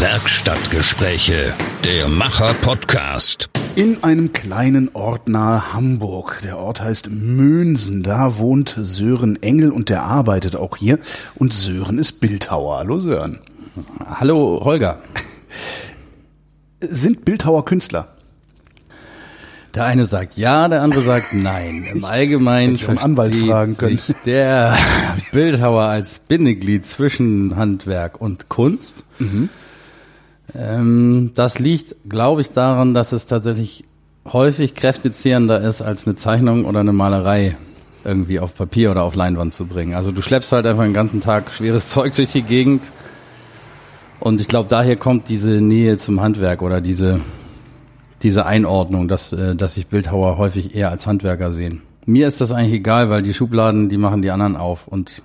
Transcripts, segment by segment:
Werkstattgespräche, der Macher-Podcast. In einem kleinen Ort nahe Hamburg. Der Ort heißt Mönsen. Da wohnt Sören Engel und der arbeitet auch hier. Und Sören ist Bildhauer. Hallo Sören. Hallo Holger. Sind Bildhauer Künstler? Der eine sagt ja, der andere sagt nein. Im Allgemeinen Hätte ich einen Anwalt fragen können. sich der Bildhauer als Bindeglied zwischen Handwerk und Kunst. Mhm. Ähm, das liegt, glaube ich, daran, dass es tatsächlich häufig kräftezehrender ist, als eine Zeichnung oder eine Malerei irgendwie auf Papier oder auf Leinwand zu bringen. Also du schleppst halt einfach den ganzen Tag schweres Zeug durch die Gegend. Und ich glaube, daher kommt diese Nähe zum Handwerk oder diese diese Einordnung, dass, äh, dass sich Bildhauer häufig eher als Handwerker sehen. Mir ist das eigentlich egal, weil die Schubladen, die machen die anderen auf. Und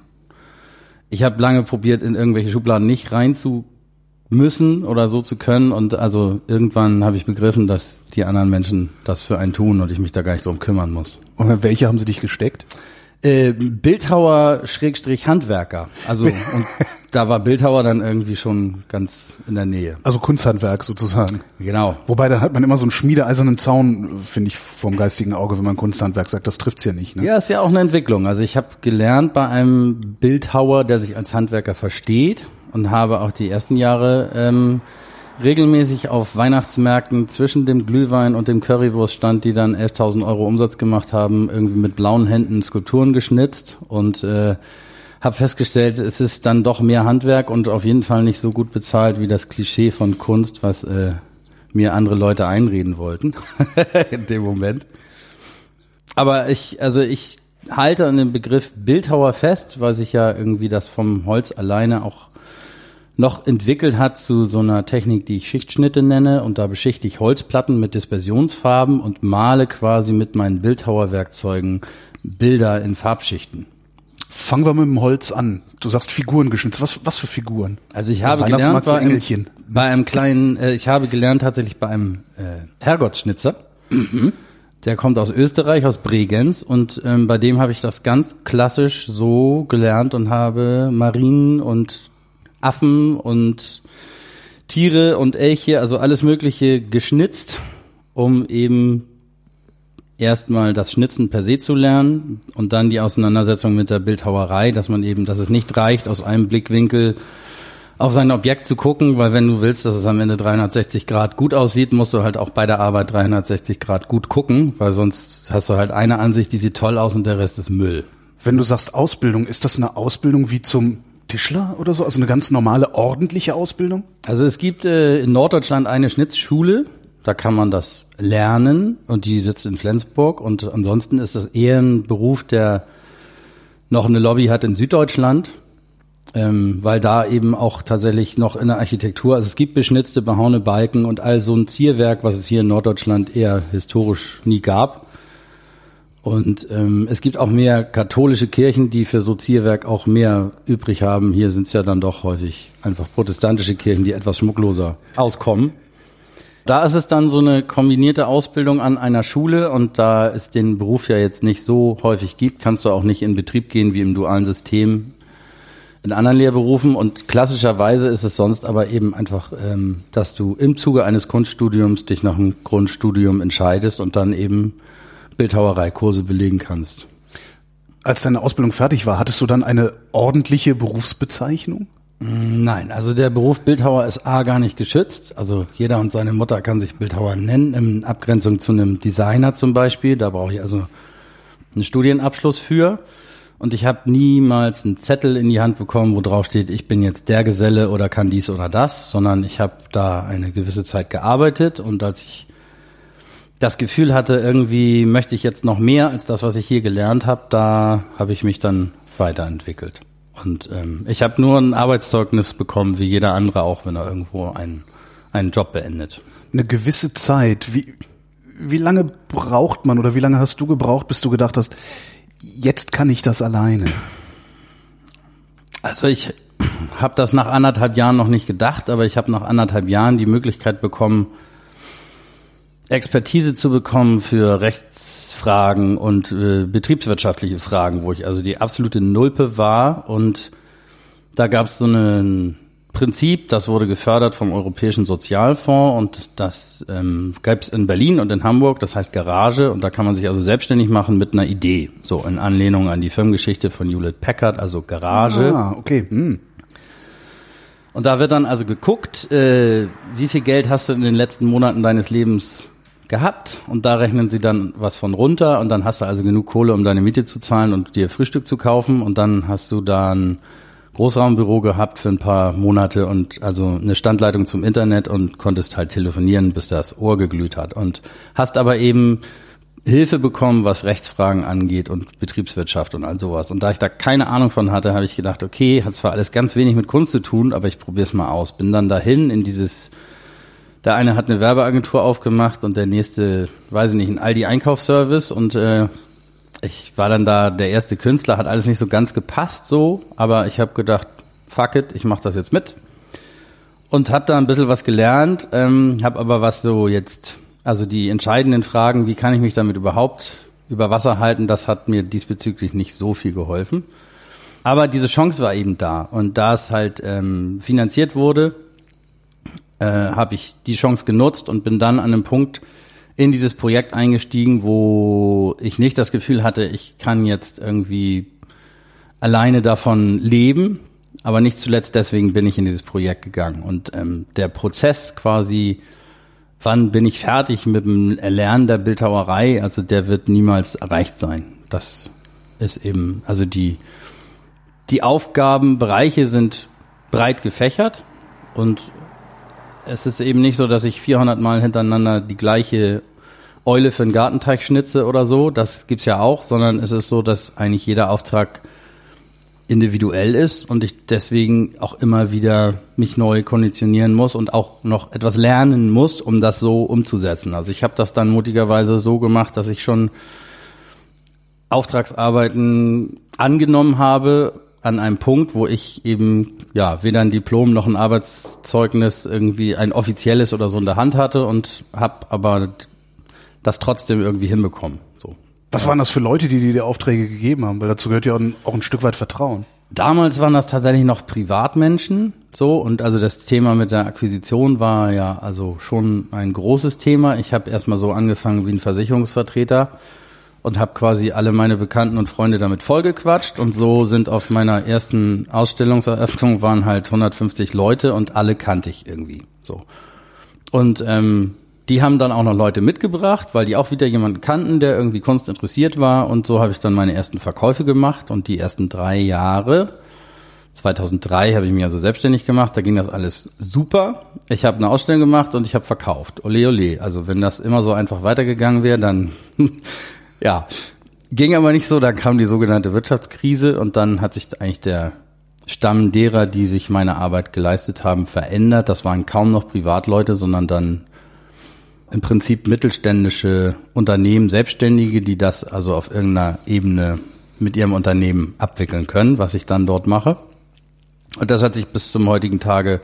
ich habe lange probiert, in irgendwelche Schubladen nicht rein zu müssen oder so zu können. Und also irgendwann habe ich begriffen, dass die anderen Menschen das für einen tun und ich mich da gar nicht drum kümmern muss. Und welche haben sie dich gesteckt? Äh, Bildhauer Schrägstrich Handwerker. Also und da war Bildhauer dann irgendwie schon ganz in der Nähe. Also Kunsthandwerk sozusagen. Genau. Wobei da hat man immer so einen schmiedeeisernen Zaun, finde ich, vom geistigen Auge, wenn man Kunsthandwerk sagt. Das trifft's ja nicht. Ne? Ja, ist ja auch eine Entwicklung. Also ich habe gelernt bei einem Bildhauer, der sich als Handwerker versteht und habe auch die ersten Jahre ähm, regelmäßig auf Weihnachtsmärkten zwischen dem Glühwein und dem Currywurststand, die dann 11.000 Euro Umsatz gemacht haben, irgendwie mit blauen Händen Skulpturen geschnitzt und äh, habe festgestellt, es ist dann doch mehr Handwerk und auf jeden Fall nicht so gut bezahlt wie das Klischee von Kunst, was äh, mir andere Leute einreden wollten in dem Moment. Aber ich, also ich halte an dem Begriff Bildhauer fest, weil sich ja irgendwie das vom Holz alleine auch noch entwickelt hat zu so einer Technik, die ich Schichtschnitte nenne. Und da beschichte ich Holzplatten mit Dispersionsfarben und male quasi mit meinen Bildhauerwerkzeugen Bilder in Farbschichten. Fangen wir mit dem Holz an. Du sagst Figuren geschnitzt. Was, was für Figuren? Also ich habe gelernt bei einem, bei einem kleinen, äh, ich habe gelernt tatsächlich bei einem äh, Herrgottschnitzer. Der kommt aus Österreich, aus Bregenz und ähm, bei dem habe ich das ganz klassisch so gelernt und habe Marien und Affen und Tiere und Elche, also alles Mögliche geschnitzt, um eben erstmal das Schnitzen per se zu lernen und dann die Auseinandersetzung mit der Bildhauerei, dass man eben, dass es nicht reicht, aus einem Blickwinkel auf sein Objekt zu gucken, weil wenn du willst, dass es am Ende 360 Grad gut aussieht, musst du halt auch bei der Arbeit 360 Grad gut gucken, weil sonst hast du halt eine Ansicht, die sieht toll aus und der Rest ist Müll. Wenn du sagst Ausbildung, ist das eine Ausbildung wie zum Tischler oder so? Also eine ganz normale, ordentliche Ausbildung? Also es gibt äh, in Norddeutschland eine Schnitzschule, da kann man das lernen und die sitzt in Flensburg und ansonsten ist das eher ein Beruf, der noch eine Lobby hat in Süddeutschland, ähm, weil da eben auch tatsächlich noch in der Architektur, also es gibt beschnitzte, behauene Balken und all so ein Zierwerk, was es hier in Norddeutschland eher historisch nie gab. Und ähm, es gibt auch mehr katholische Kirchen, die für so Zierwerk auch mehr übrig haben. Hier sind es ja dann doch häufig einfach protestantische Kirchen, die etwas schmuckloser auskommen. Da ist es dann so eine kombinierte Ausbildung an einer Schule und da es den Beruf ja jetzt nicht so häufig gibt, kannst du auch nicht in Betrieb gehen wie im dualen System in anderen Lehrberufen und klassischerweise ist es sonst aber eben einfach, ähm, dass du im Zuge eines Kunststudiums dich nach einem Grundstudium entscheidest und dann eben Bildhauereikurse belegen kannst. Als deine Ausbildung fertig war, hattest du dann eine ordentliche Berufsbezeichnung? Nein, also der Beruf Bildhauer ist A gar nicht geschützt. Also jeder und seine Mutter kann sich Bildhauer nennen, in Abgrenzung zu einem Designer zum Beispiel. Da brauche ich also einen Studienabschluss für. Und ich habe niemals einen Zettel in die Hand bekommen, wo drauf steht, ich bin jetzt der Geselle oder kann dies oder das, sondern ich habe da eine gewisse Zeit gearbeitet und als ich das Gefühl hatte, irgendwie möchte ich jetzt noch mehr als das, was ich hier gelernt habe, da habe ich mich dann weiterentwickelt. Und ähm, ich habe nur ein Arbeitszeugnis bekommen, wie jeder andere auch, wenn er irgendwo einen, einen Job beendet. Eine gewisse Zeit. Wie, wie lange braucht man oder wie lange hast du gebraucht, bis du gedacht hast, jetzt kann ich das alleine? Also ich habe das nach anderthalb Jahren noch nicht gedacht, aber ich habe nach anderthalb Jahren die Möglichkeit bekommen, Expertise zu bekommen für Rechtsfragen und äh, betriebswirtschaftliche Fragen, wo ich also die absolute Nulpe war und da gab es so einen Prinzip, das wurde gefördert vom Europäischen Sozialfonds und das ähm, gab es in Berlin und in Hamburg, das heißt Garage und da kann man sich also selbstständig machen mit einer Idee, so in Anlehnung an die Firmengeschichte von Hewlett Packard, also Garage. Ah, okay. Hm. Und da wird dann also geguckt, äh, wie viel Geld hast du in den letzten Monaten deines Lebens gehabt und da rechnen sie dann was von runter und dann hast du also genug Kohle, um deine Miete zu zahlen und dir Frühstück zu kaufen und dann hast du dann Großraumbüro gehabt für ein paar Monate und also eine Standleitung zum Internet und konntest halt telefonieren, bis das Ohr geglüht hat. Und hast aber eben Hilfe bekommen, was Rechtsfragen angeht und Betriebswirtschaft und all sowas. Und da ich da keine Ahnung von hatte, habe ich gedacht, okay, hat zwar alles ganz wenig mit Kunst zu tun, aber ich probiere es mal aus. Bin dann dahin in dieses, der eine hat eine Werbeagentur aufgemacht und der nächste, weiß ich nicht, ein Aldi-Einkaufsservice. Und äh, ich war dann da der erste Künstler, hat alles nicht so ganz gepasst so, aber ich habe gedacht, fuck it, ich mache das jetzt mit. Und habe da ein bisschen was gelernt, ähm, habe aber was so jetzt, also die entscheidenden Fragen, wie kann ich mich damit überhaupt über Wasser halten, das hat mir diesbezüglich nicht so viel geholfen. Aber diese Chance war eben da. Und da es halt ähm, finanziert wurde, äh, habe ich die Chance genutzt und bin dann an einem Punkt in dieses Projekt eingestiegen, wo ich nicht das Gefühl hatte, ich kann jetzt irgendwie alleine davon leben, aber nicht zuletzt deswegen bin ich in dieses Projekt gegangen. Und ähm, der Prozess quasi, wann bin ich fertig mit dem Erlernen der Bildhauerei, also der wird niemals erreicht sein. Das ist eben, also die, die Aufgabenbereiche sind breit gefächert und es ist eben nicht so, dass ich 400 Mal hintereinander die gleiche Eule für einen Gartenteich schnitze oder so. Das gibt's ja auch, sondern es ist so, dass eigentlich jeder Auftrag individuell ist und ich deswegen auch immer wieder mich neu konditionieren muss und auch noch etwas lernen muss, um das so umzusetzen. Also ich habe das dann mutigerweise so gemacht, dass ich schon Auftragsarbeiten angenommen habe an einem Punkt, wo ich eben ja weder ein Diplom noch ein Arbeitszeugnis irgendwie ein offizielles oder so in der Hand hatte und habe aber das trotzdem irgendwie hinbekommen. So. Was waren das für Leute, die dir die Aufträge gegeben haben? Weil dazu gehört ja auch ein, auch ein Stück weit Vertrauen. Damals waren das tatsächlich noch Privatmenschen, so und also das Thema mit der Akquisition war ja also schon ein großes Thema. Ich habe erstmal so angefangen wie ein Versicherungsvertreter und habe quasi alle meine Bekannten und Freunde damit vollgequatscht und so sind auf meiner ersten Ausstellungseröffnung waren halt 150 Leute und alle kannte ich irgendwie so. Und ähm, die haben dann auch noch Leute mitgebracht, weil die auch wieder jemanden kannten, der irgendwie Kunst interessiert war und so habe ich dann meine ersten Verkäufe gemacht und die ersten drei Jahre 2003 habe ich mich also selbstständig gemacht, da ging das alles super. Ich habe eine Ausstellung gemacht und ich habe verkauft. Ole ole. Also wenn das immer so einfach weitergegangen wäre, dann Ja, ging aber nicht so. Da kam die sogenannte Wirtschaftskrise und dann hat sich eigentlich der Stamm derer, die sich meine Arbeit geleistet haben, verändert. Das waren kaum noch Privatleute, sondern dann im Prinzip mittelständische Unternehmen, Selbstständige, die das also auf irgendeiner Ebene mit ihrem Unternehmen abwickeln können, was ich dann dort mache. Und das hat sich bis zum heutigen Tage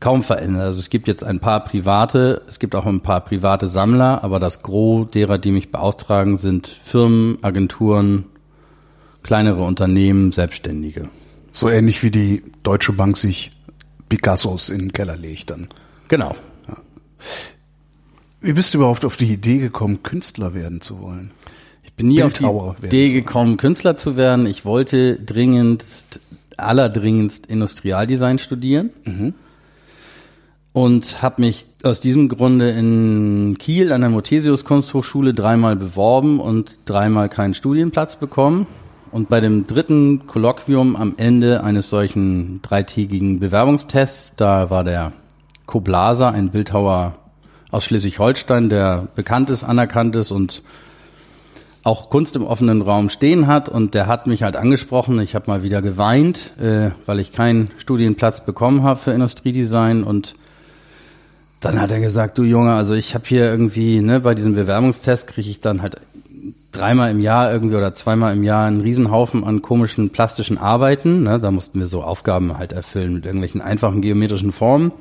kaum verändert. Also es gibt jetzt ein paar private, es gibt auch ein paar private Sammler, aber das Gros derer, die mich beauftragen, sind Firmen, Agenturen, kleinere Unternehmen, Selbstständige. So ähnlich wie die Deutsche Bank sich Picassos in den Keller legt dann. Genau. Ja. Wie bist du überhaupt auf die Idee gekommen, Künstler werden zu wollen? Ich bin nie Bildhauer auf die Idee gekommen, Künstler zu werden. Ich wollte dringendst, allerdringendst Industrialdesign studieren. Mhm und habe mich aus diesem Grunde in Kiel an der Mothesius Kunsthochschule dreimal beworben und dreimal keinen Studienplatz bekommen. Und bei dem dritten Kolloquium am Ende eines solchen dreitägigen Bewerbungstests, da war der Koblaser, ein Bildhauer aus Schleswig-Holstein, der bekannt ist, anerkannt ist und auch Kunst im offenen Raum stehen hat und der hat mich halt angesprochen. Ich habe mal wieder geweint, äh, weil ich keinen Studienplatz bekommen habe für Industriedesign und dann hat er gesagt, du Junge, also ich habe hier irgendwie, ne, bei diesem Bewerbungstest kriege ich dann halt dreimal im Jahr irgendwie oder zweimal im Jahr einen Riesenhaufen an komischen plastischen Arbeiten. Ne? Da mussten wir so Aufgaben halt erfüllen mit irgendwelchen einfachen geometrischen Formen.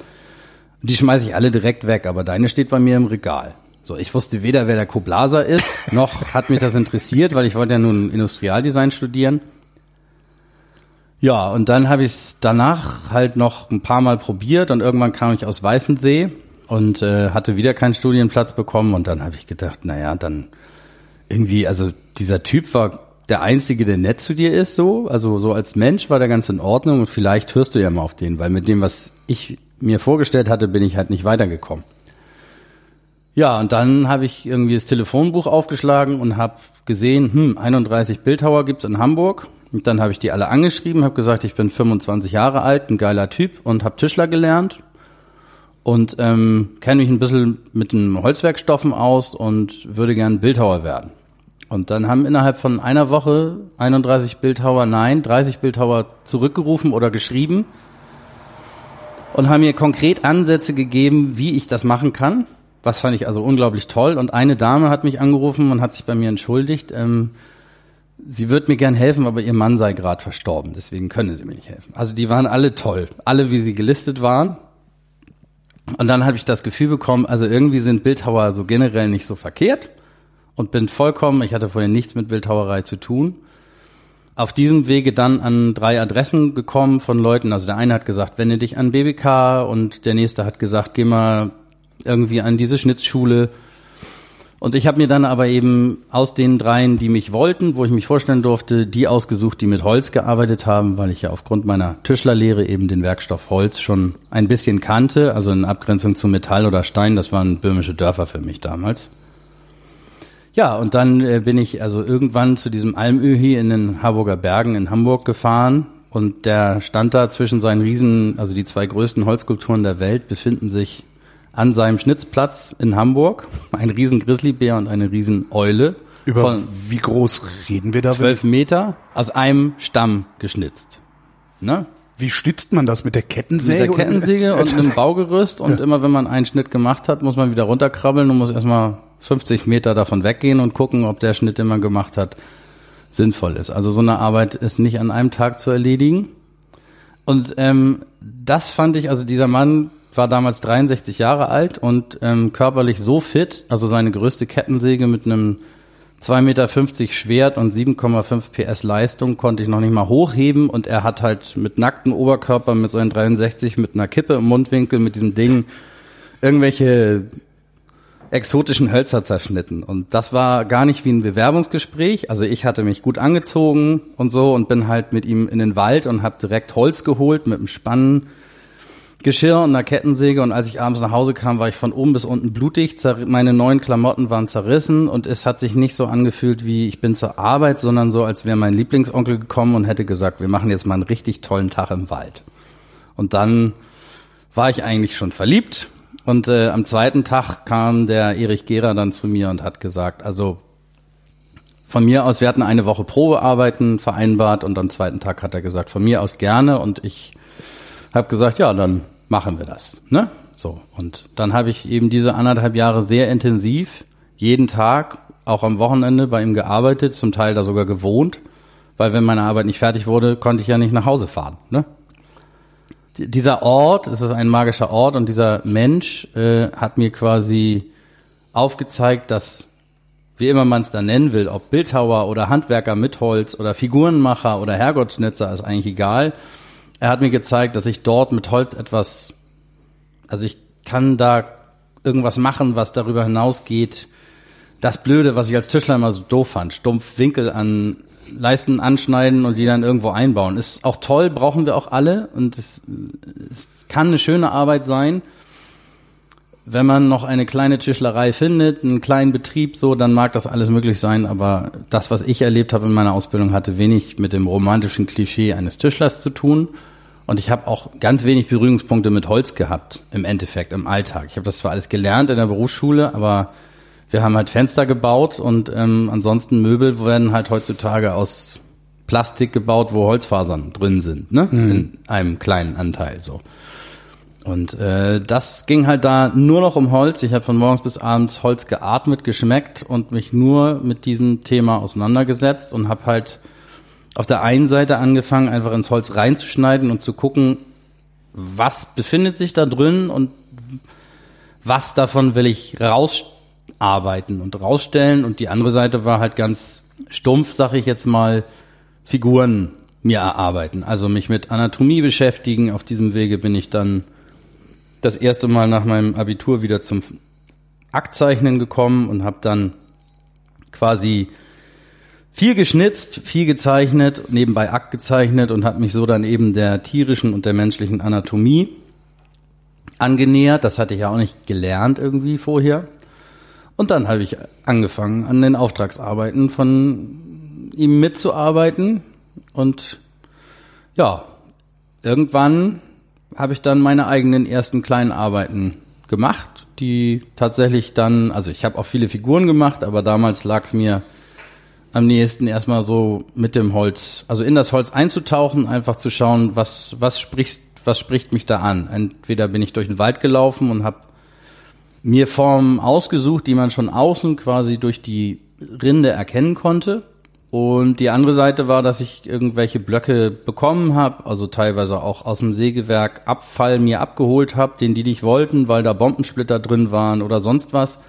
Die schmeiße ich alle direkt weg, aber deine steht bei mir im Regal. So, ich wusste weder, wer der Koblaser ist, noch hat mich das interessiert, weil ich wollte ja nun Industrialdesign studieren. Ja, und dann habe ich es danach halt noch ein paar Mal probiert und irgendwann kam ich aus Weißensee und äh, hatte wieder keinen Studienplatz bekommen und dann habe ich gedacht, naja, dann irgendwie, also dieser Typ war der Einzige, der nett zu dir ist, so, also so als Mensch war der ganz in Ordnung und vielleicht hörst du ja mal auf den, weil mit dem, was ich mir vorgestellt hatte, bin ich halt nicht weitergekommen. Ja, und dann habe ich irgendwie das Telefonbuch aufgeschlagen und habe gesehen, hm, 31 Bildhauer gibt's in Hamburg. Und dann habe ich die alle angeschrieben, habe gesagt, ich bin 25 Jahre alt, ein geiler Typ und habe Tischler gelernt und ähm, kenne mich ein bisschen mit den Holzwerkstoffen aus und würde gern Bildhauer werden. Und dann haben innerhalb von einer Woche 31 Bildhauer, nein, 30 Bildhauer zurückgerufen oder geschrieben und haben mir konkret Ansätze gegeben, wie ich das machen kann. Was fand ich also unglaublich toll. Und eine Dame hat mich angerufen und hat sich bei mir entschuldigt. Ähm, sie wird mir gern helfen, aber ihr Mann sei gerade verstorben. Deswegen können sie mir nicht helfen. Also die waren alle toll. Alle, wie sie gelistet waren. Und dann habe ich das Gefühl bekommen, also irgendwie sind Bildhauer so generell nicht so verkehrt und bin vollkommen, ich hatte vorher nichts mit Bildhauerei zu tun, auf diesem Wege dann an drei Adressen gekommen von Leuten. Also der eine hat gesagt, wende dich an BBK und der nächste hat gesagt, geh mal irgendwie an diese Schnitzschule. Und ich habe mir dann aber eben aus den dreien, die mich wollten, wo ich mich vorstellen durfte, die ausgesucht, die mit Holz gearbeitet haben, weil ich ja aufgrund meiner Tischlerlehre eben den Werkstoff Holz schon ein bisschen kannte, also in Abgrenzung zu Metall oder Stein, das waren böhmische Dörfer für mich damals. Ja, und dann äh, bin ich also irgendwann zu diesem Almöhi in den Harburger Bergen in Hamburg gefahren und der stand da zwischen seinen Riesen, also die zwei größten Holzskulpturen der Welt befinden sich an seinem Schnitzplatz in Hamburg. Ein riesen Grizzlybär und eine riesen Eule. Über von wie groß reden wir da? Zwölf Meter aus einem Stamm geschnitzt. Ne? Wie schnitzt man das mit der Kettensäge? Mit der Kettensäge und einem Baugerüst und ja. immer wenn man einen Schnitt gemacht hat, muss man wieder runterkrabbeln und muss erstmal 50 Meter davon weggehen und gucken, ob der Schnitt, den man gemacht hat, sinnvoll ist. Also so eine Arbeit ist nicht an einem Tag zu erledigen. Und ähm, das fand ich, also dieser Mann war damals 63 Jahre alt und ähm, körperlich so fit, also seine größte Kettensäge mit einem 2,50 Meter Schwert und 7,5 PS Leistung konnte ich noch nicht mal hochheben und er hat halt mit nacktem Oberkörper mit seinen 63 mit einer Kippe im Mundwinkel mit diesem Ding irgendwelche exotischen Hölzer zerschnitten. Und das war gar nicht wie ein Bewerbungsgespräch. Also ich hatte mich gut angezogen und so und bin halt mit ihm in den Wald und habe direkt Holz geholt mit einem Spannen Geschirr und einer Kettensäge. Und als ich abends nach Hause kam, war ich von oben bis unten blutig. Meine neuen Klamotten waren zerrissen. Und es hat sich nicht so angefühlt wie ich bin zur Arbeit, sondern so, als wäre mein Lieblingsonkel gekommen und hätte gesagt, wir machen jetzt mal einen richtig tollen Tag im Wald. Und dann war ich eigentlich schon verliebt. Und äh, am zweiten Tag kam der Erich Gehrer dann zu mir und hat gesagt, also von mir aus, wir hatten eine Woche Probearbeiten vereinbart. Und am zweiten Tag hat er gesagt, von mir aus gerne. Und ich habe gesagt, ja, dann machen wir das. Ne? So, und dann habe ich eben diese anderthalb Jahre sehr intensiv, jeden Tag, auch am Wochenende bei ihm gearbeitet, zum Teil da sogar gewohnt, weil wenn meine Arbeit nicht fertig wurde, konnte ich ja nicht nach Hause fahren. Ne? Dieser Ort, es ist ein magischer Ort und dieser Mensch äh, hat mir quasi aufgezeigt, dass wie immer man es da nennen will, ob Bildhauer oder Handwerker mit Holz oder Figurenmacher oder Herrgottschnitzer, ist eigentlich egal er hat mir gezeigt, dass ich dort mit Holz etwas, also ich kann da irgendwas machen, was darüber hinausgeht. Das Blöde, was ich als Tischler immer so doof fand, stumpf Winkel an Leisten anschneiden und die dann irgendwo einbauen, ist auch toll, brauchen wir auch alle und es, es kann eine schöne Arbeit sein. Wenn man noch eine kleine Tischlerei findet, einen kleinen Betrieb, so, dann mag das alles möglich sein. Aber das, was ich erlebt habe in meiner Ausbildung, hatte wenig mit dem romantischen Klischee eines Tischlers zu tun. Und ich habe auch ganz wenig Berührungspunkte mit Holz gehabt, im Endeffekt, im Alltag. Ich habe das zwar alles gelernt in der Berufsschule, aber wir haben halt Fenster gebaut und ähm, ansonsten Möbel werden halt heutzutage aus Plastik gebaut, wo Holzfasern drin sind, ne? Mhm. In einem kleinen Anteil so. Und äh, das ging halt da nur noch um Holz. Ich habe von morgens bis abends Holz geatmet, geschmeckt und mich nur mit diesem Thema auseinandergesetzt und habe halt auf der einen Seite angefangen, einfach ins Holz reinzuschneiden und zu gucken, was befindet sich da drin und was davon will ich rausarbeiten und rausstellen. Und die andere Seite war halt ganz stumpf, sag ich jetzt mal, Figuren mir erarbeiten. Also mich mit Anatomie beschäftigen. Auf diesem Wege bin ich dann das erste Mal nach meinem Abitur wieder zum Aktzeichnen gekommen und habe dann quasi viel geschnitzt, viel gezeichnet, nebenbei Akt gezeichnet und habe mich so dann eben der tierischen und der menschlichen Anatomie angenähert. Das hatte ich ja auch nicht gelernt irgendwie vorher. Und dann habe ich angefangen, an den Auftragsarbeiten von ihm mitzuarbeiten. Und ja, irgendwann habe ich dann meine eigenen ersten kleinen Arbeiten gemacht, die tatsächlich dann, also ich habe auch viele Figuren gemacht, aber damals lag es mir am nächsten erstmal so mit dem Holz, also in das Holz einzutauchen, einfach zu schauen, was, was sprichst, was spricht mich da an. Entweder bin ich durch den Wald gelaufen und habe mir Formen ausgesucht, die man schon außen quasi durch die Rinde erkennen konnte. Und die andere Seite war, dass ich irgendwelche Blöcke bekommen habe, also teilweise auch aus dem Sägewerk Abfall mir abgeholt habe, den die nicht wollten, weil da Bombensplitter drin waren oder sonst was.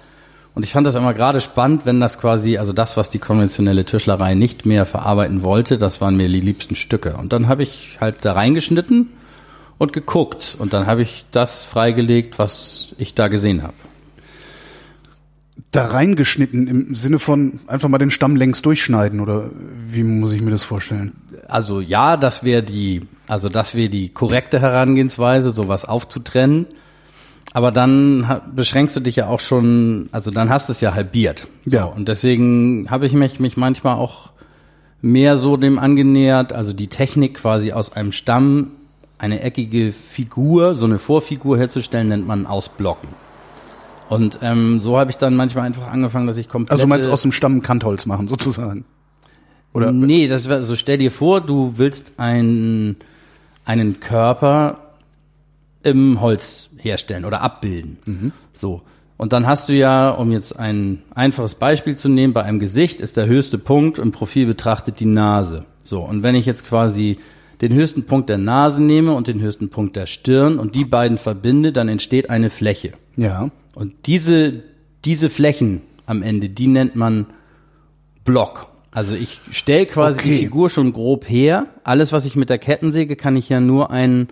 Und ich fand das immer gerade spannend, wenn das quasi, also das, was die konventionelle Tischlerei nicht mehr verarbeiten wollte, das waren mir die liebsten Stücke. Und dann habe ich halt da reingeschnitten und geguckt. Und dann habe ich das freigelegt, was ich da gesehen habe. Da reingeschnitten im Sinne von einfach mal den Stamm längs durchschneiden oder wie muss ich mir das vorstellen? Also ja, das wäre die, also das wäre die korrekte Herangehensweise, sowas aufzutrennen. Aber dann beschränkst du dich ja auch schon, also dann hast du es ja halbiert. So, ja. Und deswegen habe ich mich, mich manchmal auch mehr so dem angenähert, also die Technik quasi aus einem Stamm eine eckige Figur, so eine Vorfigur herzustellen, nennt man Ausblocken. Und ähm, so habe ich dann manchmal einfach angefangen, dass ich komplett. Also meinst du aus dem Stamm Kantholz machen, sozusagen? Oder? Nee, das wär, so stell dir vor, du willst einen, einen Körper im Holz herstellen oder abbilden. Mhm. So. Und dann hast du ja, um jetzt ein einfaches Beispiel zu nehmen, bei einem Gesicht ist der höchste Punkt im Profil betrachtet die Nase. So. Und wenn ich jetzt quasi den höchsten Punkt der Nase nehme und den höchsten Punkt der Stirn und die beiden verbinde, dann entsteht eine Fläche. Ja. Und diese, diese Flächen am Ende, die nennt man Block. Also ich stelle quasi okay. die Figur schon grob her. Alles, was ich mit der Kettensäge, kann ich ja nur einen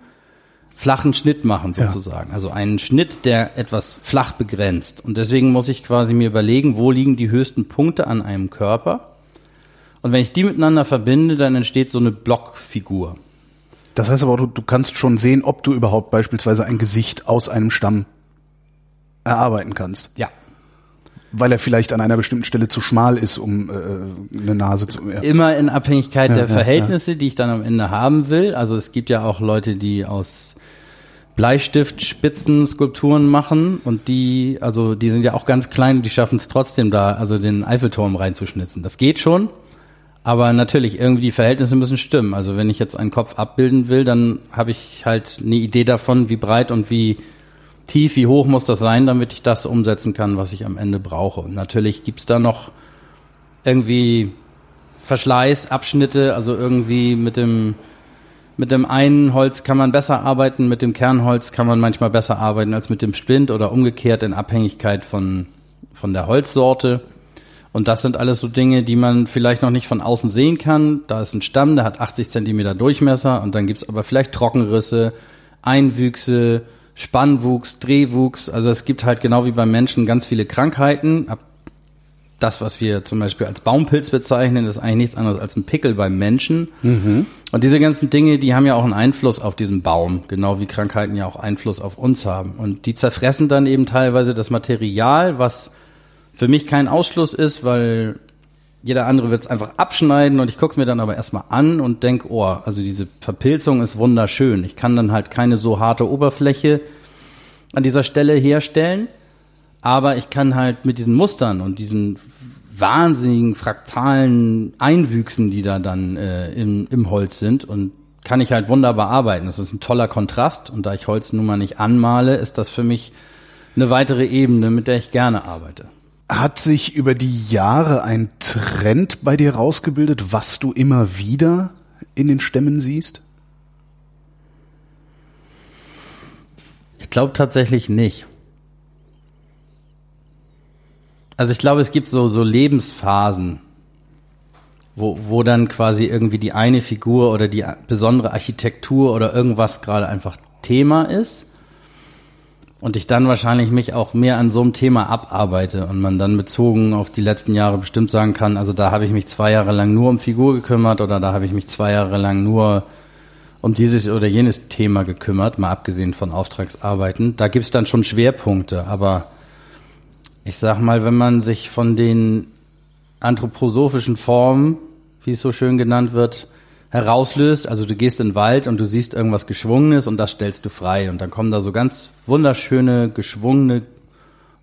flachen Schnitt machen sozusagen. Ja. Also einen Schnitt, der etwas flach begrenzt. Und deswegen muss ich quasi mir überlegen, wo liegen die höchsten Punkte an einem Körper. Und wenn ich die miteinander verbinde, dann entsteht so eine Blockfigur. Das heißt aber, du, du kannst schon sehen, ob du überhaupt beispielsweise ein Gesicht aus einem Stamm erarbeiten kannst. Ja. Weil er vielleicht an einer bestimmten Stelle zu schmal ist, um äh, eine Nase zu. Ja. Immer in Abhängigkeit ja, der Verhältnisse, ja, die ich dann am Ende haben will. Also es gibt ja auch Leute, die aus Bleistiftspitzen-Skulpturen machen und die, also die sind ja auch ganz klein und die schaffen es trotzdem da, also den Eiffelturm reinzuschnitzen. Das geht schon, aber natürlich irgendwie die Verhältnisse müssen stimmen. Also wenn ich jetzt einen Kopf abbilden will, dann habe ich halt eine Idee davon, wie breit und wie tief, wie hoch muss das sein, damit ich das umsetzen kann, was ich am Ende brauche. Und natürlich gibt's da noch irgendwie Verschleiß, Abschnitte, also irgendwie mit dem mit dem einen Holz kann man besser arbeiten, mit dem Kernholz kann man manchmal besser arbeiten als mit dem Splint oder umgekehrt in Abhängigkeit von, von der Holzsorte. Und das sind alles so Dinge, die man vielleicht noch nicht von außen sehen kann. Da ist ein Stamm, der hat 80 Zentimeter Durchmesser und dann gibt's aber vielleicht Trockenrisse, Einwüchse, Spannwuchs, Drehwuchs. Also es gibt halt genau wie beim Menschen ganz viele Krankheiten. Das, was wir zum Beispiel als Baumpilz bezeichnen, ist eigentlich nichts anderes als ein Pickel beim Menschen. Mhm. Und diese ganzen Dinge, die haben ja auch einen Einfluss auf diesen Baum, genau wie Krankheiten ja auch Einfluss auf uns haben. Und die zerfressen dann eben teilweise das Material, was für mich kein Ausschluss ist, weil jeder andere wird es einfach abschneiden und ich gucke mir dann aber erstmal an und denk, oh, also diese Verpilzung ist wunderschön. Ich kann dann halt keine so harte Oberfläche an dieser Stelle herstellen aber ich kann halt mit diesen Mustern und diesen wahnsinnigen fraktalen Einwüchsen, die da dann äh, im, im Holz sind und kann ich halt wunderbar arbeiten. Das ist ein toller Kontrast und da ich Holz nun mal nicht anmale, ist das für mich eine weitere Ebene, mit der ich gerne arbeite. Hat sich über die Jahre ein Trend bei dir rausgebildet, was du immer wieder in den Stämmen siehst? Ich glaube tatsächlich nicht. Also ich glaube, es gibt so, so Lebensphasen, wo, wo dann quasi irgendwie die eine Figur oder die besondere Architektur oder irgendwas gerade einfach Thema ist und ich dann wahrscheinlich mich auch mehr an so einem Thema abarbeite und man dann bezogen auf die letzten Jahre bestimmt sagen kann, also da habe ich mich zwei Jahre lang nur um Figur gekümmert oder da habe ich mich zwei Jahre lang nur um dieses oder jenes Thema gekümmert, mal abgesehen von Auftragsarbeiten. Da gibt's dann schon Schwerpunkte, aber ich sag mal, wenn man sich von den anthroposophischen Formen, wie es so schön genannt wird, herauslöst. Also du gehst in den Wald und du siehst irgendwas Geschwungenes und das stellst du frei. Und dann kommen da so ganz wunderschöne, geschwungene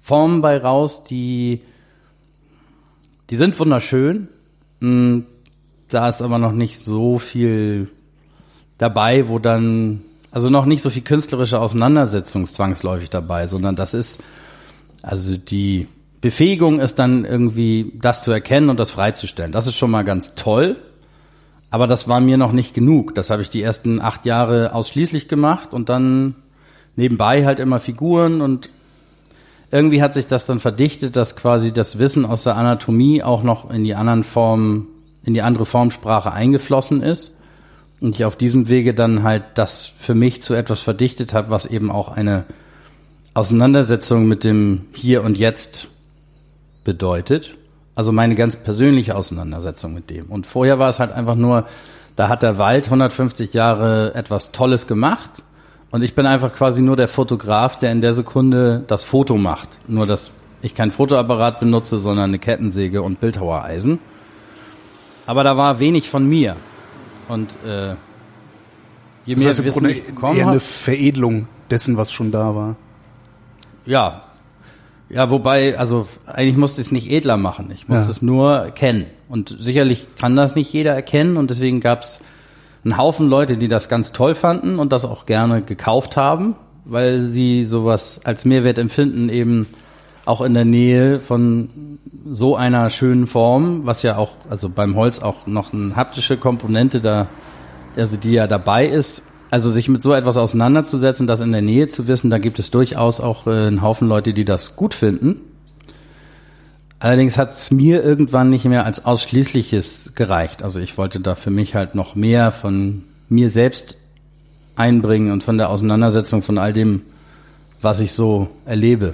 Formen bei raus, die, die sind wunderschön. Hm, da ist aber noch nicht so viel dabei, wo dann, also noch nicht so viel künstlerische Auseinandersetzung zwangsläufig dabei, sondern das ist, also die Befähigung ist dann irgendwie das zu erkennen und das freizustellen. Das ist schon mal ganz toll. Aber das war mir noch nicht genug. Das habe ich die ersten acht Jahre ausschließlich gemacht und dann nebenbei halt immer Figuren und irgendwie hat sich das dann verdichtet, dass quasi das Wissen aus der Anatomie auch noch in die anderen Formen, in die andere Formsprache eingeflossen ist. Und ich auf diesem Wege dann halt das für mich zu etwas verdichtet hat, was eben auch eine Auseinandersetzung mit dem Hier und Jetzt bedeutet. Also meine ganz persönliche Auseinandersetzung mit dem. Und vorher war es halt einfach nur, da hat der Wald 150 Jahre etwas Tolles gemacht und ich bin einfach quasi nur der Fotograf, der in der Sekunde das Foto macht. Nur, dass ich kein Fotoapparat benutze, sondern eine Kettensäge und Bildhauereisen. Aber da war wenig von mir. Und äh, je mehr das heißt, Wissen ich bekommen eher eine Veredelung dessen, was schon da war. Ja, ja, wobei, also eigentlich musste ich es nicht edler machen. Ich musste ja. es nur kennen. Und sicherlich kann das nicht jeder erkennen. Und deswegen gab es einen Haufen Leute, die das ganz toll fanden und das auch gerne gekauft haben, weil sie sowas als Mehrwert empfinden, eben auch in der Nähe von so einer schönen Form, was ja auch, also beim Holz auch noch eine haptische Komponente da, also die ja dabei ist, also sich mit so etwas auseinanderzusetzen, das in der Nähe zu wissen, da gibt es durchaus auch äh, einen Haufen Leute, die das gut finden. Allerdings hat es mir irgendwann nicht mehr als ausschließliches gereicht. Also ich wollte da für mich halt noch mehr von mir selbst einbringen und von der Auseinandersetzung von all dem, was ich so erlebe.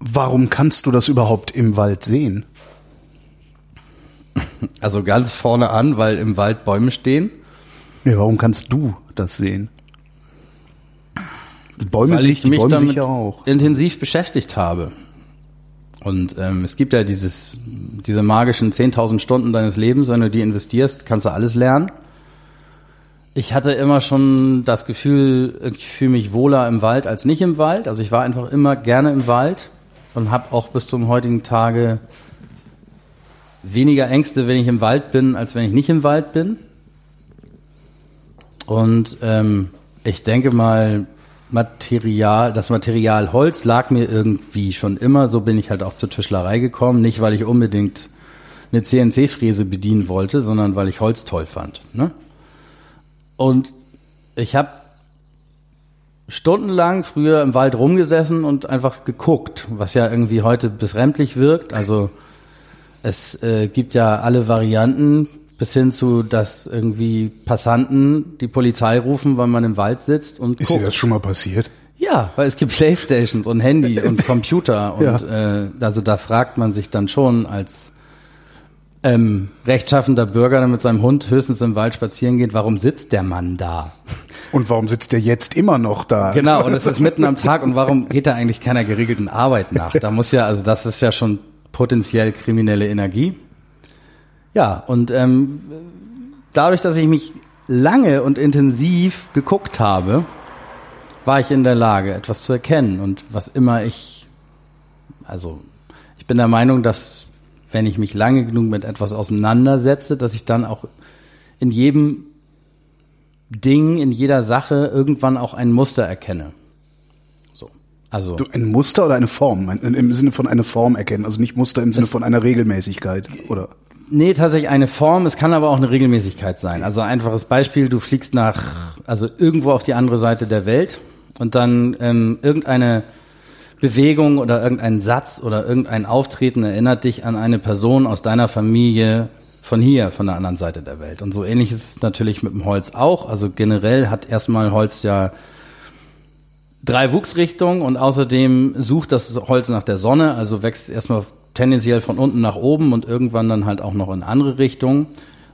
Warum kannst du das überhaupt im Wald sehen? Also ganz vorne an, weil im Wald Bäume stehen. Ja, warum kannst du das sehen? Die Bäume, Weil sich, die Bäume sich ja auch. intensiv beschäftigt habe. Und ähm, es gibt ja dieses, diese magischen 10.000 Stunden deines Lebens, wenn du die investierst, kannst du alles lernen. Ich hatte immer schon das Gefühl, ich fühle mich wohler im Wald als nicht im Wald. Also ich war einfach immer gerne im Wald und habe auch bis zum heutigen Tage weniger Ängste, wenn ich im Wald bin, als wenn ich nicht im Wald bin. Und ähm, ich denke mal, Material, das Material Holz lag mir irgendwie schon immer. So bin ich halt auch zur Tischlerei gekommen. Nicht, weil ich unbedingt eine CNC-Fräse bedienen wollte, sondern weil ich Holz toll fand. Ne? Und ich habe stundenlang früher im Wald rumgesessen und einfach geguckt, was ja irgendwie heute befremdlich wirkt. Also es äh, gibt ja alle Varianten bis hin zu, dass irgendwie Passanten die Polizei rufen, weil man im Wald sitzt und Ist guckt. dir das schon mal passiert? Ja, weil es gibt Playstations und Handy und Computer und ja. äh, also da fragt man sich dann schon als ähm, rechtschaffender Bürger, der mit seinem Hund höchstens im Wald spazieren geht, warum sitzt der Mann da? Und warum sitzt der jetzt immer noch da? Genau, und es ist mitten am Tag und warum geht da eigentlich keiner geregelten Arbeit nach? Da muss ja, also das ist ja schon potenziell kriminelle Energie. Ja, und ähm, dadurch, dass ich mich lange und intensiv geguckt habe, war ich in der Lage, etwas zu erkennen. Und was immer ich, also ich bin der Meinung, dass wenn ich mich lange genug mit etwas auseinandersetze, dass ich dann auch in jedem Ding, in jeder Sache irgendwann auch ein Muster erkenne. So. Also. Ein Muster oder eine Form? Im Sinne von einer Form erkennen, also nicht Muster im Sinne von einer Regelmäßigkeit, oder? Nee, tatsächlich eine Form. Es kann aber auch eine Regelmäßigkeit sein. Also einfaches Beispiel, du fliegst nach, also irgendwo auf die andere Seite der Welt und dann ähm, irgendeine Bewegung oder irgendein Satz oder irgendein Auftreten erinnert dich an eine Person aus deiner Familie von hier, von der anderen Seite der Welt. Und so ähnlich ist es natürlich mit dem Holz auch. Also generell hat erstmal Holz ja drei Wuchsrichtungen und außerdem sucht das Holz nach der Sonne, also wächst erstmal tendenziell von unten nach oben und irgendwann dann halt auch noch in andere Richtungen.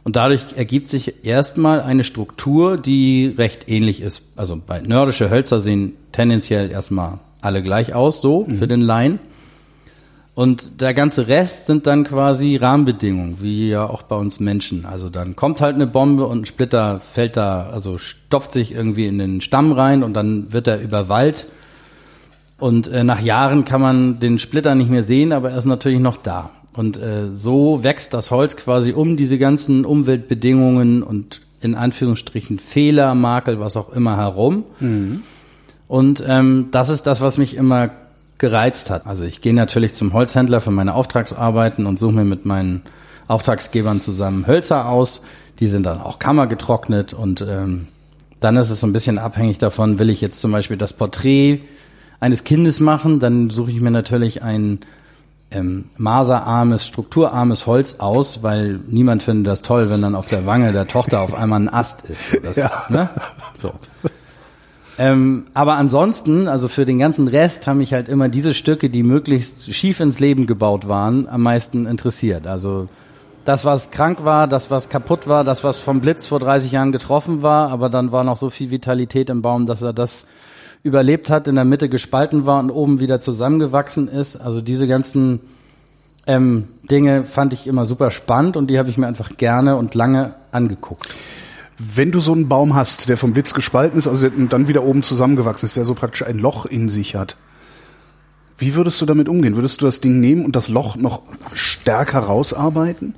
Und dadurch ergibt sich erstmal eine Struktur, die recht ähnlich ist. Also bei nordische Hölzer sehen tendenziell erstmal alle gleich aus, so mhm. für den Laien. Und der ganze Rest sind dann quasi Rahmenbedingungen, wie ja auch bei uns Menschen. Also dann kommt halt eine Bombe und ein Splitter fällt da, also stopft sich irgendwie in den Stamm rein und dann wird er überwallt. Und äh, nach Jahren kann man den Splitter nicht mehr sehen, aber er ist natürlich noch da. Und äh, so wächst das Holz quasi um diese ganzen Umweltbedingungen und in Anführungsstrichen Fehler, Makel, was auch immer herum. Mhm. Und ähm, das ist das, was mich immer gereizt hat. Also ich gehe natürlich zum Holzhändler für meine Auftragsarbeiten und suche mir mit meinen Auftragsgebern zusammen Hölzer aus. Die sind dann auch kammergetrocknet und ähm, dann ist es so ein bisschen abhängig davon, will ich jetzt zum Beispiel das Porträt eines Kindes machen, dann suche ich mir natürlich ein ähm, maserarmes, strukturarmes Holz aus, weil niemand findet das toll, wenn dann auf der Wange der Tochter auf einmal ein Ast ist. Das, ja. ne? So. Ähm, aber ansonsten, also für den ganzen Rest haben mich halt immer diese Stücke, die möglichst schief ins Leben gebaut waren, am meisten interessiert. Also das, was krank war, das, was kaputt war, das, was vom Blitz vor 30 Jahren getroffen war, aber dann war noch so viel Vitalität im Baum, dass er das überlebt hat, in der Mitte gespalten war und oben wieder zusammengewachsen ist. Also diese ganzen ähm, Dinge fand ich immer super spannend und die habe ich mir einfach gerne und lange angeguckt. Wenn du so einen Baum hast, der vom Blitz gespalten ist, also dann wieder oben zusammengewachsen ist, der so praktisch ein Loch in sich hat, wie würdest du damit umgehen? Würdest du das Ding nehmen und das Loch noch stärker rausarbeiten?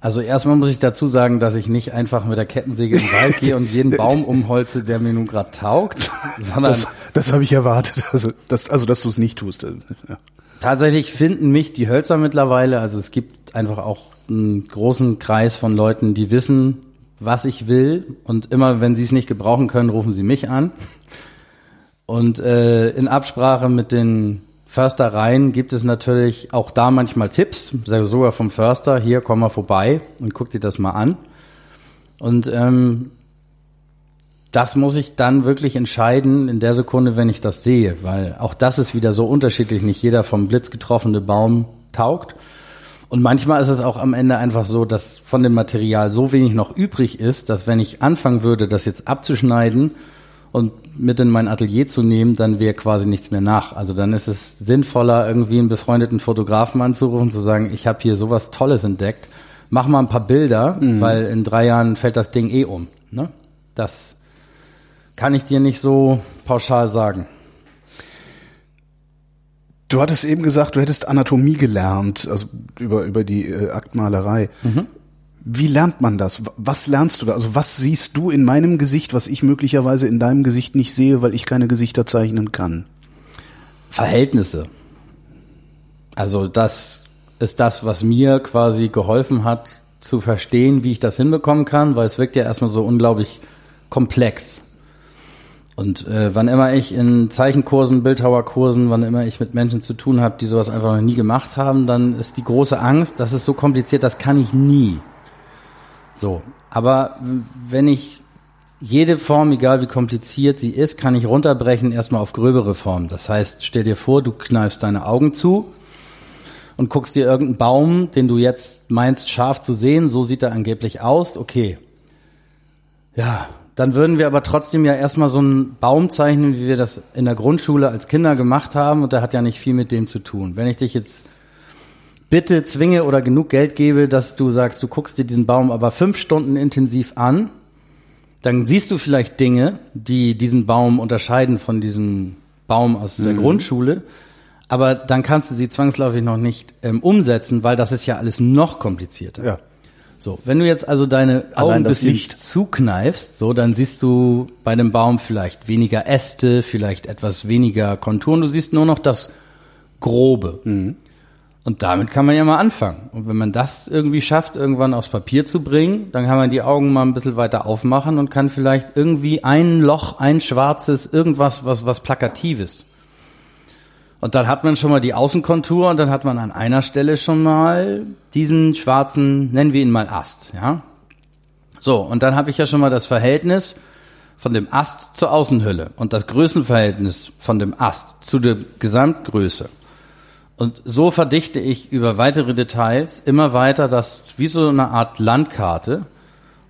Also erstmal muss ich dazu sagen, dass ich nicht einfach mit der Kettensäge in den Wald gehe und jeden Baum umholze, der mir nun gerade taugt, sondern das, das habe ich erwartet, also dass, also dass du es nicht tust. Ja. Tatsächlich finden mich die Hölzer mittlerweile, also es gibt einfach auch einen großen Kreis von Leuten, die wissen, was ich will und immer, wenn sie es nicht gebrauchen können, rufen sie mich an. Und äh, in Absprache mit den Förstereien gibt es natürlich auch da manchmal Tipps, sogar vom Förster, hier komm mal vorbei und guck dir das mal an. Und ähm, das muss ich dann wirklich entscheiden in der Sekunde, wenn ich das sehe, weil auch das ist wieder so unterschiedlich. Nicht jeder vom Blitz getroffene Baum taugt. Und manchmal ist es auch am Ende einfach so, dass von dem Material so wenig noch übrig ist, dass wenn ich anfangen würde, das jetzt abzuschneiden und mit in mein Atelier zu nehmen, dann wäre quasi nichts mehr nach. Also dann ist es sinnvoller, irgendwie einen befreundeten Fotografen anzurufen, zu sagen, ich habe hier sowas Tolles entdeckt, mach mal ein paar Bilder, mhm. weil in drei Jahren fällt das Ding eh um. Ne? Das kann ich dir nicht so pauschal sagen. Du hattest eben gesagt, du hättest Anatomie gelernt, also über, über die äh, Aktmalerei. Mhm. Wie lernt man das? Was lernst du da? Also was siehst du in meinem Gesicht, was ich möglicherweise in deinem Gesicht nicht sehe, weil ich keine Gesichter zeichnen kann? Verhältnisse. Also das ist das, was mir quasi geholfen hat zu verstehen, wie ich das hinbekommen kann, weil es wirkt ja erstmal so unglaublich komplex. Und äh, wann immer ich in Zeichenkursen, Bildhauerkursen, wann immer ich mit Menschen zu tun habe, die sowas einfach noch nie gemacht haben, dann ist die große Angst, das ist so kompliziert, das kann ich nie. So, aber wenn ich jede Form, egal wie kompliziert sie ist, kann ich runterbrechen erstmal auf gröbere Formen. Das heißt, stell dir vor, du kneifst deine Augen zu und guckst dir irgendeinen Baum, den du jetzt meinst scharf zu sehen, so sieht er angeblich aus, okay. Ja, dann würden wir aber trotzdem ja erstmal so einen Baum zeichnen, wie wir das in der Grundschule als Kinder gemacht haben und der hat ja nicht viel mit dem zu tun. Wenn ich dich jetzt bitte zwinge oder genug Geld gebe, dass du sagst, du guckst dir diesen Baum aber fünf Stunden intensiv an, dann siehst du vielleicht Dinge, die diesen Baum unterscheiden von diesem Baum aus der mhm. Grundschule, aber dann kannst du sie zwangsläufig noch nicht ähm, umsetzen, weil das ist ja alles noch komplizierter. Ja. So, wenn du jetzt also deine Augen ein bisschen Licht. zukneifst, so, dann siehst du bei dem Baum vielleicht weniger Äste, vielleicht etwas weniger Konturen. Du siehst nur noch das Grobe. Mhm. Und damit kann man ja mal anfangen. Und wenn man das irgendwie schafft, irgendwann aufs Papier zu bringen, dann kann man die Augen mal ein bisschen weiter aufmachen und kann vielleicht irgendwie ein Loch, ein schwarzes, irgendwas, was, was Plakatives. Und dann hat man schon mal die Außenkontur und dann hat man an einer Stelle schon mal diesen schwarzen, nennen wir ihn mal Ast, ja. So, und dann habe ich ja schon mal das Verhältnis von dem Ast zur Außenhülle und das Größenverhältnis von dem Ast zu der Gesamtgröße. Und so verdichte ich über weitere Details immer weiter das wie so eine Art Landkarte.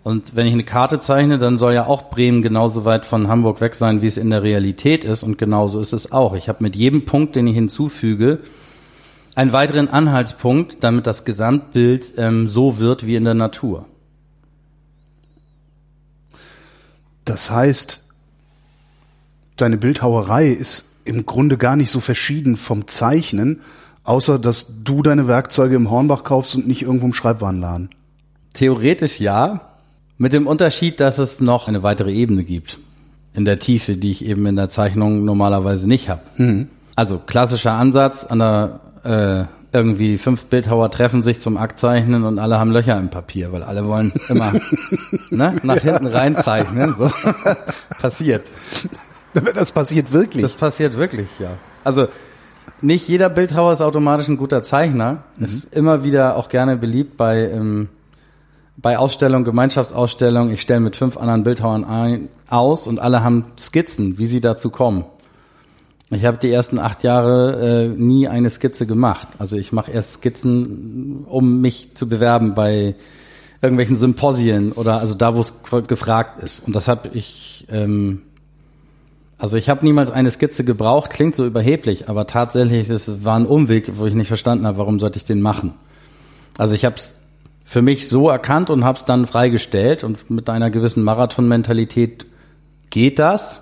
Und wenn ich eine Karte zeichne, dann soll ja auch Bremen genauso weit von Hamburg weg sein, wie es in der Realität ist. Und genauso ist es auch. Ich habe mit jedem Punkt, den ich hinzufüge, einen weiteren Anhaltspunkt, damit das Gesamtbild ähm, so wird wie in der Natur. Das heißt, deine Bildhauerei ist im Grunde gar nicht so verschieden vom Zeichnen, außer dass du deine Werkzeuge im Hornbach kaufst und nicht irgendwo im Schreibwarenladen. Theoretisch ja, mit dem Unterschied, dass es noch eine weitere Ebene gibt in der Tiefe, die ich eben in der Zeichnung normalerweise nicht habe. Mhm. Also klassischer Ansatz an der äh, irgendwie fünf Bildhauer treffen sich zum Aktzeichnen und alle haben Löcher im Papier, weil alle wollen immer ne, nach hinten reinzeichnen. So. passiert. Das passiert wirklich. Das passiert wirklich, ja. Also nicht jeder Bildhauer ist automatisch ein guter Zeichner. Mhm. Ist immer wieder auch gerne beliebt bei ähm, bei Ausstellungen, Gemeinschaftsausstellungen. Ich stelle mit fünf anderen Bildhauern ein, aus und alle haben Skizzen, wie sie dazu kommen. Ich habe die ersten acht Jahre äh, nie eine Skizze gemacht. Also ich mache erst Skizzen, um mich zu bewerben bei irgendwelchen Symposien oder also da, wo es gefragt ist. Und das habe ich, ähm, also ich habe niemals eine Skizze gebraucht. Klingt so überheblich, aber tatsächlich es war ein Umweg, wo ich nicht verstanden habe, warum sollte ich den machen. Also ich habe es für mich so erkannt und habe es dann freigestellt und mit einer gewissen Marathon-Mentalität geht das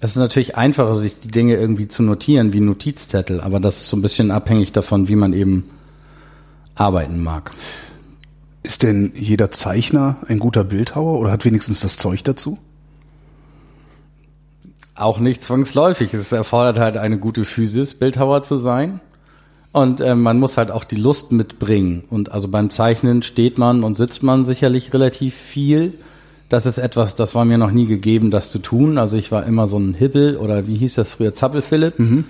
es ist natürlich einfacher, sich die Dinge irgendwie zu notieren wie Notizzettel, aber das ist so ein bisschen abhängig davon, wie man eben arbeiten mag. Ist denn jeder Zeichner ein guter Bildhauer oder hat wenigstens das Zeug dazu? Auch nicht zwangsläufig. Es erfordert halt eine gute Physis, Bildhauer zu sein. Und äh, man muss halt auch die Lust mitbringen. Und also beim Zeichnen steht man und sitzt man sicherlich relativ viel das ist etwas, das war mir noch nie gegeben, das zu tun. Also ich war immer so ein Hibbel oder wie hieß das früher, Zappelphilipp. Mhm.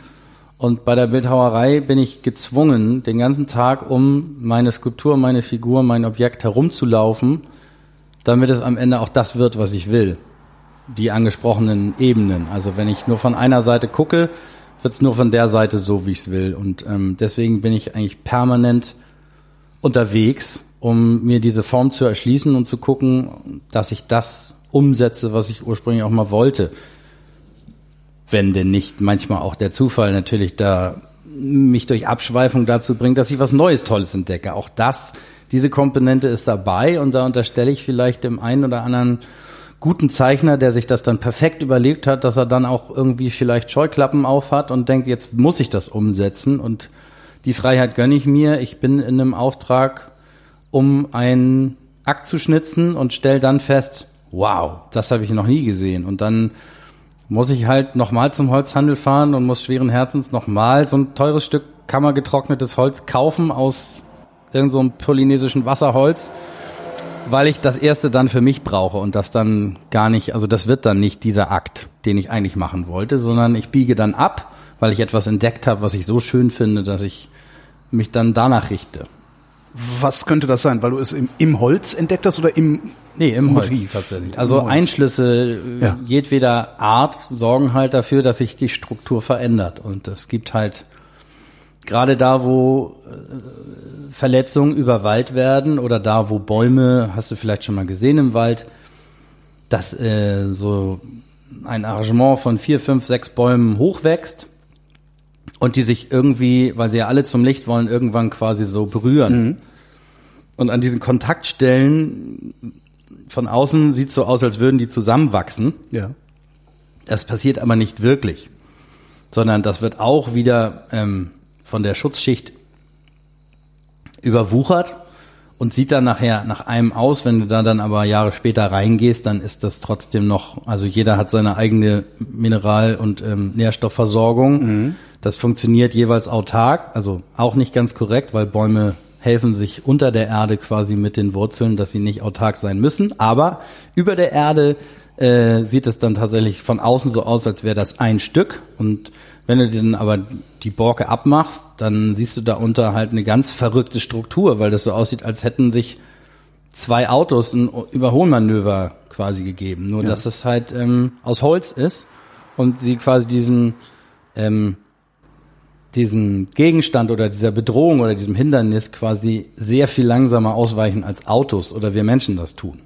Und bei der Bildhauerei bin ich gezwungen, den ganzen Tag um meine Skulptur, meine Figur, mein Objekt herumzulaufen, damit es am Ende auch das wird, was ich will. Die angesprochenen Ebenen. Also wenn ich nur von einer Seite gucke, wird es nur von der Seite so, wie ich es will. Und ähm, deswegen bin ich eigentlich permanent unterwegs um mir diese Form zu erschließen und zu gucken, dass ich das umsetze, was ich ursprünglich auch mal wollte. Wenn denn nicht manchmal auch der Zufall natürlich da mich durch Abschweifung dazu bringt, dass ich was Neues, Tolles entdecke. Auch das, diese Komponente ist dabei und da unterstelle ich vielleicht dem einen oder anderen guten Zeichner, der sich das dann perfekt überlegt hat, dass er dann auch irgendwie vielleicht Scheuklappen aufhat und denkt, jetzt muss ich das umsetzen und die Freiheit gönne ich mir. Ich bin in einem Auftrag um einen Akt zu schnitzen und stell dann fest, wow, das habe ich noch nie gesehen. Und dann muss ich halt nochmal zum Holzhandel fahren und muss schweren Herzens nochmal so ein teures Stück kammergetrocknetes Holz kaufen aus irgendeinem so polynesischen Wasserholz, weil ich das erste dann für mich brauche und das dann gar nicht, also das wird dann nicht dieser Akt, den ich eigentlich machen wollte, sondern ich biege dann ab, weil ich etwas entdeckt habe, was ich so schön finde, dass ich mich dann danach richte. Was könnte das sein? Weil du es im, im Holz entdeckt hast oder im Nee, im Motiv? Holz tatsächlich. Also Holz. Einschlüsse ja. jedweder Art sorgen halt dafür, dass sich die Struktur verändert. Und es gibt halt gerade da, wo äh, Verletzungen über Wald werden oder da, wo Bäume, hast du vielleicht schon mal gesehen im Wald, dass äh, so ein Arrangement von vier, fünf, sechs Bäumen hochwächst und die sich irgendwie, weil sie ja alle zum Licht wollen, irgendwann quasi so berühren. Mhm. Und an diesen Kontaktstellen von außen sieht so aus, als würden die zusammenwachsen. Ja. Das passiert aber nicht wirklich, sondern das wird auch wieder ähm, von der Schutzschicht überwuchert und sieht dann nachher nach einem aus. Wenn du da dann aber Jahre später reingehst, dann ist das trotzdem noch, also jeder hat seine eigene Mineral- und ähm, Nährstoffversorgung. Mhm. Das funktioniert jeweils autark, also auch nicht ganz korrekt, weil Bäume helfen sich unter der Erde quasi mit den Wurzeln, dass sie nicht autark sein müssen. Aber über der Erde äh, sieht es dann tatsächlich von außen so aus, als wäre das ein Stück. Und Wenn du dann aber die Borke abmachst, dann siehst du da unter halt eine ganz verrückte Struktur, weil das so aussieht, als hätten sich zwei Autos ein Überholmanöver quasi gegeben. Nur dass es halt ähm, aus Holz ist und sie quasi diesen ähm, diesen Gegenstand oder dieser Bedrohung oder diesem Hindernis quasi sehr viel langsamer ausweichen als Autos oder wir Menschen das tun.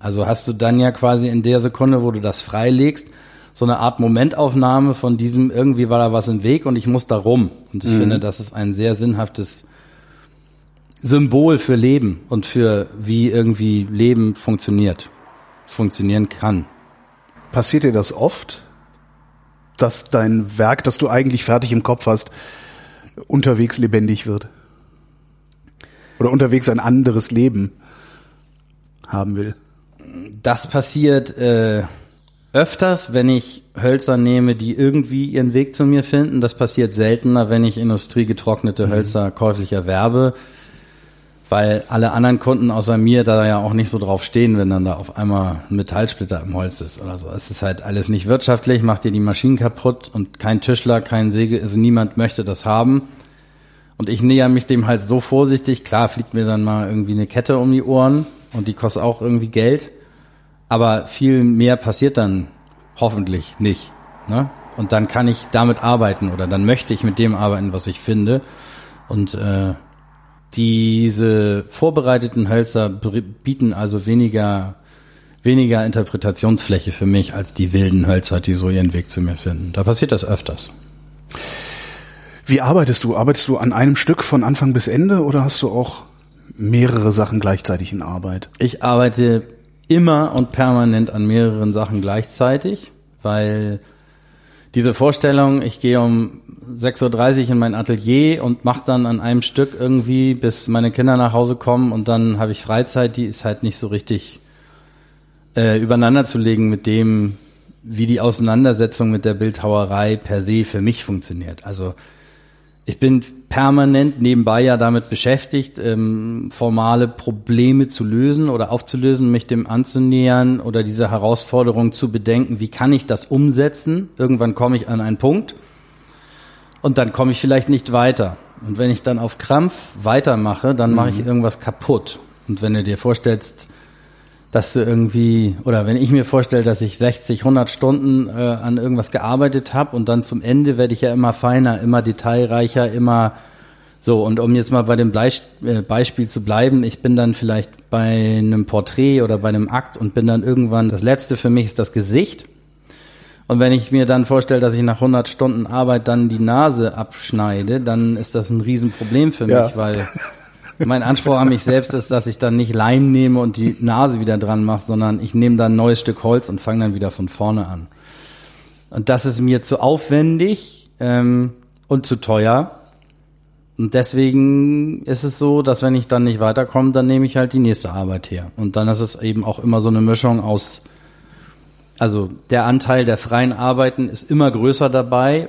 Also hast du dann ja quasi in der Sekunde, wo du das freilegst, so eine Art Momentaufnahme von diesem, irgendwie war da was im Weg und ich muss da rum. Und ich Mhm. finde, das ist ein sehr sinnhaftes Symbol für Leben und für wie irgendwie Leben funktioniert, funktionieren kann. Passiert dir das oft, dass dein Werk, das du eigentlich fertig im Kopf hast, unterwegs lebendig wird? Oder unterwegs ein anderes Leben haben will? Das passiert äh, öfters, wenn ich Hölzer nehme, die irgendwie ihren Weg zu mir finden. Das passiert seltener, wenn ich industriegetrocknete Hölzer käuflich erwerbe, weil alle anderen Kunden außer mir da ja auch nicht so drauf stehen, wenn dann da auf einmal ein Metallsplitter im Holz ist oder so. Es ist halt alles nicht wirtschaftlich, macht dir die Maschinen kaputt und kein Tischler, kein Säge, also niemand möchte das haben. Und ich näher mich dem halt so vorsichtig. Klar fliegt mir dann mal irgendwie eine Kette um die Ohren und die kostet auch irgendwie Geld. Aber viel mehr passiert dann hoffentlich nicht. Ne? Und dann kann ich damit arbeiten oder dann möchte ich mit dem arbeiten, was ich finde. Und äh, diese vorbereiteten Hölzer bieten also weniger weniger Interpretationsfläche für mich als die wilden Hölzer, die so ihren Weg zu mir finden. Da passiert das öfters. Wie arbeitest du? Arbeitest du an einem Stück von Anfang bis Ende oder hast du auch mehrere Sachen gleichzeitig in Arbeit? Ich arbeite immer und permanent an mehreren Sachen gleichzeitig, weil diese Vorstellung, ich gehe um 6.30 Uhr in mein Atelier und mache dann an einem Stück irgendwie, bis meine Kinder nach Hause kommen und dann habe ich Freizeit, die ist halt nicht so richtig äh, übereinander zu legen mit dem, wie die Auseinandersetzung mit der Bildhauerei per se für mich funktioniert. Also ich bin permanent nebenbei ja damit beschäftigt, ähm, formale Probleme zu lösen oder aufzulösen, mich dem anzunähern oder diese Herausforderung zu bedenken, wie kann ich das umsetzen? Irgendwann komme ich an einen Punkt und dann komme ich vielleicht nicht weiter. Und wenn ich dann auf Krampf weitermache, dann mache ich irgendwas kaputt. Und wenn du dir vorstellst, dass du irgendwie, oder wenn ich mir vorstelle, dass ich 60, 100 Stunden äh, an irgendwas gearbeitet habe und dann zum Ende werde ich ja immer feiner, immer detailreicher, immer so. Und um jetzt mal bei dem Bleist äh, Beispiel zu bleiben, ich bin dann vielleicht bei einem Porträt oder bei einem Akt und bin dann irgendwann, das Letzte für mich ist das Gesicht. Und wenn ich mir dann vorstelle, dass ich nach 100 Stunden Arbeit dann die Nase abschneide, dann ist das ein Riesenproblem für mich, Ja. weil mein Anspruch an mich selbst ist, dass ich dann nicht Leim nehme und die Nase wieder dran mache, sondern ich nehme dann ein neues Stück Holz und fange dann wieder von vorne an. Und das ist mir zu aufwendig ähm, und zu teuer. Und deswegen ist es so, dass wenn ich dann nicht weiterkomme, dann nehme ich halt die nächste Arbeit her. Und dann ist es eben auch immer so eine Mischung aus, also der Anteil der freien Arbeiten ist immer größer dabei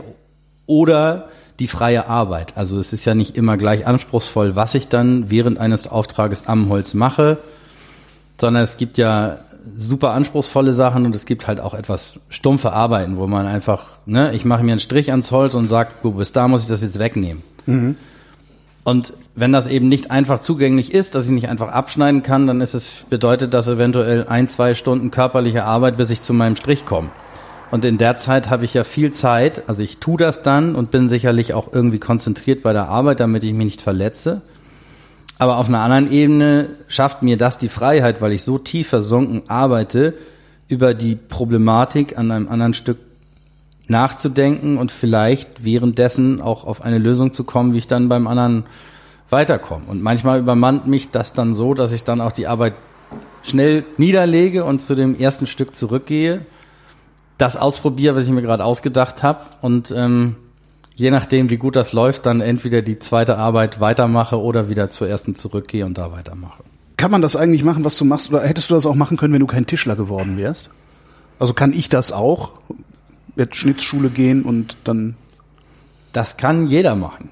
oder die freie Arbeit. Also es ist ja nicht immer gleich anspruchsvoll, was ich dann während eines Auftrages am Holz mache, sondern es gibt ja super anspruchsvolle Sachen und es gibt halt auch etwas stumpfe Arbeiten, wo man einfach, ne, ich mache mir einen Strich ans Holz und sage, gut, bis da muss ich das jetzt wegnehmen. Und wenn das eben nicht einfach zugänglich ist, dass ich nicht einfach abschneiden kann, dann ist es, bedeutet das eventuell ein, zwei Stunden körperliche Arbeit, bis ich zu meinem Strich komme. Und in der Zeit habe ich ja viel Zeit, also ich tue das dann und bin sicherlich auch irgendwie konzentriert bei der Arbeit, damit ich mich nicht verletze. Aber auf einer anderen Ebene schafft mir das die Freiheit, weil ich so tief versunken arbeite, über die Problematik an einem anderen Stück nachzudenken und vielleicht währenddessen auch auf eine Lösung zu kommen, wie ich dann beim anderen weiterkomme. Und manchmal übermannt mich das dann so, dass ich dann auch die Arbeit schnell niederlege und zu dem ersten Stück zurückgehe, das ausprobiere, was ich mir gerade ausgedacht habe und ähm, je nachdem, wie gut das läuft, dann entweder die zweite Arbeit weitermache oder wieder zur ersten zurückgehe und da weitermache. Kann man das eigentlich machen, was du machst, oder hättest du das auch machen können, wenn du kein Tischler geworden wärst? Also kann ich das auch? Jetzt Schnitzschule gehen und dann. Das kann jeder machen.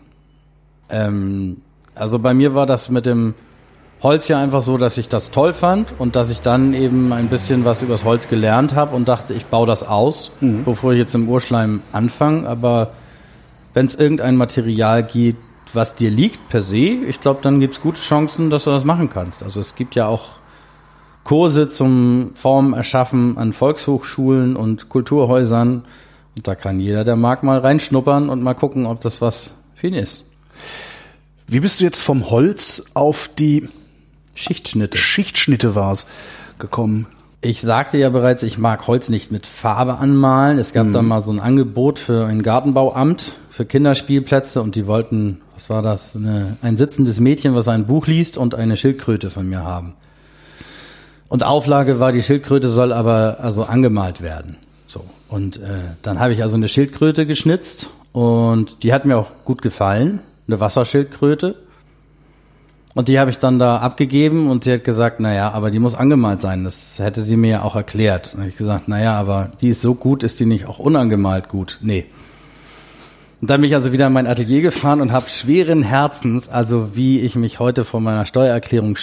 Ähm, also bei mir war das mit dem Holz ja einfach so, dass ich das toll fand und dass ich dann eben ein bisschen was übers Holz gelernt habe und dachte, ich baue das aus, mhm. bevor ich jetzt im Urschleim anfange. Aber wenn es irgendein Material gibt, was dir liegt per se, ich glaube, dann gibt es gute Chancen, dass du das machen kannst. Also es gibt ja auch Kurse zum Formen erschaffen an Volkshochschulen und Kulturhäusern. Und da kann jeder, der mag, mal reinschnuppern und mal gucken, ob das was für ihn ist. Wie bist du jetzt vom Holz auf die Schichtschnitte. Schichtschnitte war's gekommen. Ich sagte ja bereits, ich mag Holz nicht mit Farbe anmalen. Es gab mhm. da mal so ein Angebot für ein Gartenbauamt für Kinderspielplätze und die wollten, was war das, eine, ein sitzendes Mädchen, was ein Buch liest und eine Schildkröte von mir haben. Und Auflage war, die Schildkröte soll aber also angemalt werden. So und äh, dann habe ich also eine Schildkröte geschnitzt und die hat mir auch gut gefallen, eine Wasserschildkröte. Und die habe ich dann da abgegeben und sie hat gesagt, naja, aber die muss angemalt sein. Das hätte sie mir ja auch erklärt. Und ich gesagt, naja, aber die ist so gut, ist die nicht auch unangemalt gut? Nee. Und dann bin ich also wieder in mein Atelier gefahren und habe schweren Herzens, also wie ich mich heute vor meiner Steuererklärung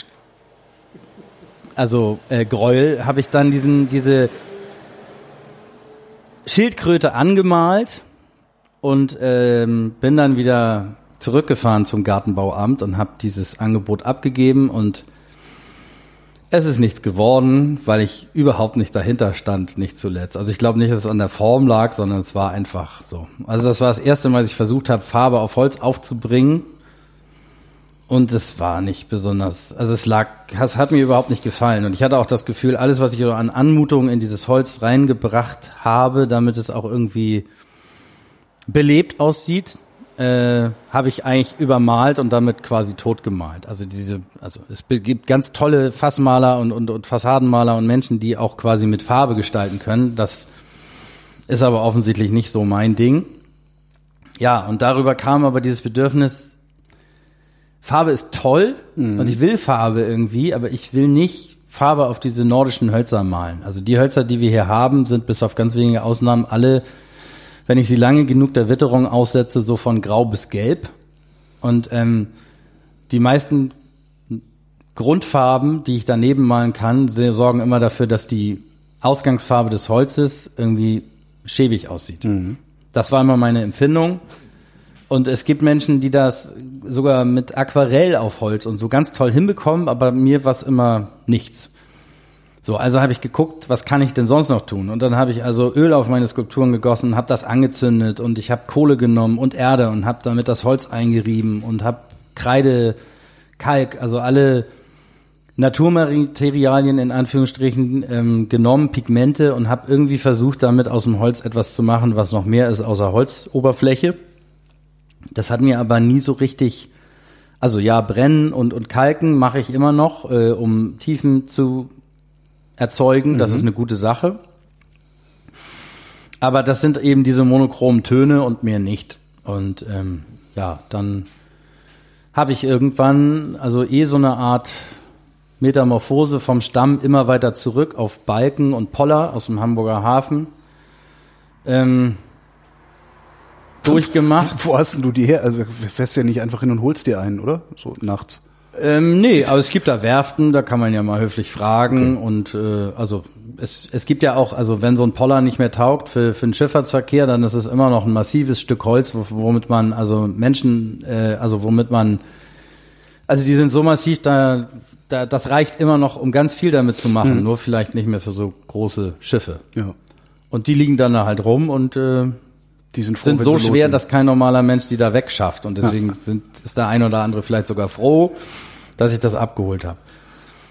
also äh, Gräuel, habe ich dann diesen diese Schildkröte angemalt und ähm, bin dann wieder zurückgefahren zum Gartenbauamt und habe dieses Angebot abgegeben und es ist nichts geworden, weil ich überhaupt nicht dahinter stand, nicht zuletzt. Also ich glaube nicht, dass es an der Form lag, sondern es war einfach so. Also das war das erste Mal, dass ich versucht habe, Farbe auf Holz aufzubringen. Und es war nicht besonders, also es lag, es hat mir überhaupt nicht gefallen. Und ich hatte auch das Gefühl, alles, was ich an Anmutungen in dieses Holz reingebracht habe, damit es auch irgendwie belebt aussieht, äh, habe ich eigentlich übermalt und damit quasi tot gemalt. Also diese, also es gibt ganz tolle Fassmaler und, und, und Fassadenmaler und Menschen, die auch quasi mit Farbe gestalten können. Das ist aber offensichtlich nicht so mein Ding. Ja, und darüber kam aber dieses Bedürfnis, Farbe ist toll mhm. und ich will Farbe irgendwie, aber ich will nicht Farbe auf diese nordischen Hölzer malen. Also die Hölzer, die wir hier haben, sind bis auf ganz wenige Ausnahmen alle wenn ich sie lange genug der Witterung aussetze, so von grau bis gelb. Und ähm, die meisten Grundfarben, die ich daneben malen kann, sorgen immer dafür, dass die Ausgangsfarbe des Holzes irgendwie schäbig aussieht. Mhm. Das war immer meine Empfindung. Und es gibt Menschen, die das sogar mit Aquarell auf Holz und so ganz toll hinbekommen, aber mir war es immer nichts. So, also habe ich geguckt, was kann ich denn sonst noch tun? Und dann habe ich also Öl auf meine Skulpturen gegossen, habe das angezündet und ich habe Kohle genommen und Erde und habe damit das Holz eingerieben und habe Kreide, Kalk, also alle Naturmaterialien in Anführungsstrichen ähm, genommen, Pigmente und habe irgendwie versucht, damit aus dem Holz etwas zu machen, was noch mehr ist außer Holzoberfläche. Das hat mir aber nie so richtig, also ja, brennen und, und kalken mache ich immer noch, äh, um Tiefen zu erzeugen. Das mhm. ist eine gute Sache. Aber das sind eben diese monochromen Töne und mehr nicht. Und ähm, ja, dann habe ich irgendwann also eh so eine Art Metamorphose vom Stamm immer weiter zurück auf Balken und Poller aus dem Hamburger Hafen ähm, durchgemacht. Wo hast denn du die her? Also fährst ja nicht einfach hin und holst dir einen, oder? So nachts. Ähm, nee, aber es gibt da Werften, da kann man ja mal höflich fragen okay. und äh, also es, es gibt ja auch, also wenn so ein Poller nicht mehr taugt für, für den Schifffahrtsverkehr, dann ist es immer noch ein massives Stück Holz, womit man also Menschen, äh, also womit man, also die sind so massiv, da, da das reicht immer noch, um ganz viel damit zu machen, mhm. nur vielleicht nicht mehr für so große Schiffe. Ja. Und die liegen dann da halt rum und äh, die sind, froh, sind so schwer, dass kein normaler Mensch die da wegschafft. Und deswegen ja. sind, ist der ein oder andere vielleicht sogar froh, dass ich das abgeholt habe.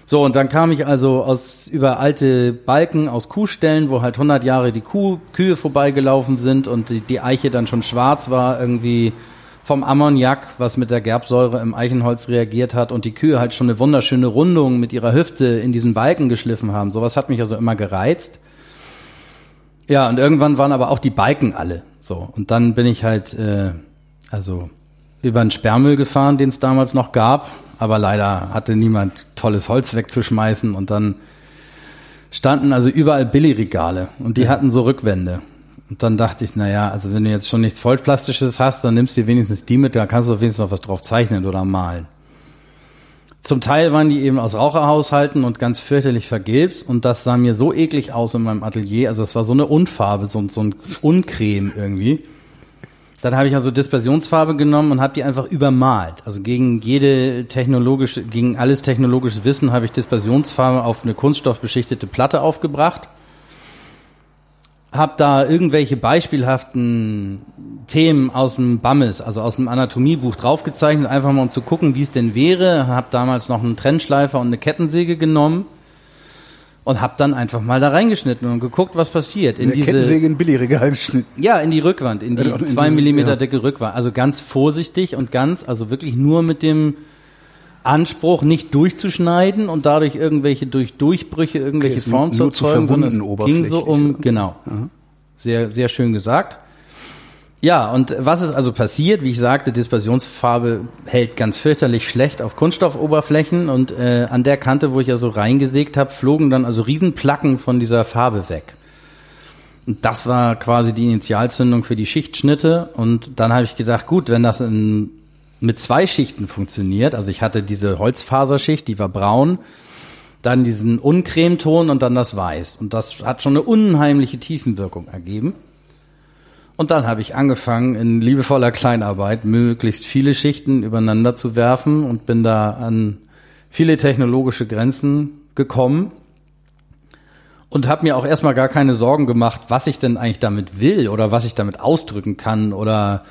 So, und dann kam ich also aus über alte Balken aus Kuhstellen, wo halt 100 Jahre die Kuh, Kühe vorbeigelaufen sind und die, die Eiche dann schon schwarz war, irgendwie vom Ammoniak, was mit der Gerbsäure im Eichenholz reagiert hat und die Kühe halt schon eine wunderschöne Rundung mit ihrer Hüfte in diesen Balken geschliffen haben. Sowas hat mich also immer gereizt. Ja, und irgendwann waren aber auch die Balken alle. So, und dann bin ich halt, äh, also über einen Sperrmüll gefahren, den es damals noch gab, aber leider hatte niemand tolles Holz wegzuschmeißen und dann standen also überall Billigregale und die ja. hatten so Rückwände. Und dann dachte ich, na ja, also wenn du jetzt schon nichts Vollplastisches hast, dann nimmst du wenigstens die mit, da kannst du wenigstens noch was drauf zeichnen oder malen. Zum Teil waren die eben aus Raucherhaushalten und ganz fürchterlich vergilbt und das sah mir so eklig aus in meinem Atelier. Also es war so eine Unfarbe, so, so ein Uncreme irgendwie. Dann habe ich also Dispersionsfarbe genommen und habe die einfach übermalt. Also gegen jede technologische, gegen alles technologische Wissen habe ich Dispersionsfarbe auf eine kunststoffbeschichtete Platte aufgebracht habe da irgendwelche beispielhaften Themen aus dem Bammes, also aus dem Anatomiebuch draufgezeichnet, einfach mal um zu gucken, wie es denn wäre. Habe damals noch einen Trennschleifer und eine Kettensäge genommen und habe dann einfach mal da reingeschnitten und geguckt, was passiert. In, in diese Kettensäge in Billigregal geschnitten. Ja, in die Rückwand, in die ja, zwei Millimeter ja. dicke Rückwand. Also ganz vorsichtig und ganz, also wirklich nur mit dem Anspruch, nicht durchzuschneiden und dadurch irgendwelche durch Durchbrüche irgendwelche okay, Formen zu erzeugen, sondern es ging so um, genau, Aha. sehr, sehr schön gesagt. Ja, und was ist also passiert? Wie ich sagte, Dispersionsfarbe hält ganz fürchterlich schlecht auf Kunststoffoberflächen und äh, an der Kante, wo ich ja so reingesägt habe, flogen dann also Riesenplacken von dieser Farbe weg. Und das war quasi die Initialzündung für die Schichtschnitte. Und dann habe ich gedacht, gut, wenn das in mit zwei Schichten funktioniert. Also ich hatte diese Holzfaserschicht, die war braun, dann diesen Uncremeton und dann das Weiß. Und das hat schon eine unheimliche Tiefenwirkung ergeben. Und dann habe ich angefangen, in liebevoller Kleinarbeit möglichst viele Schichten übereinander zu werfen und bin da an viele technologische Grenzen gekommen und habe mir auch erstmal gar keine Sorgen gemacht, was ich denn eigentlich damit will oder was ich damit ausdrücken kann oder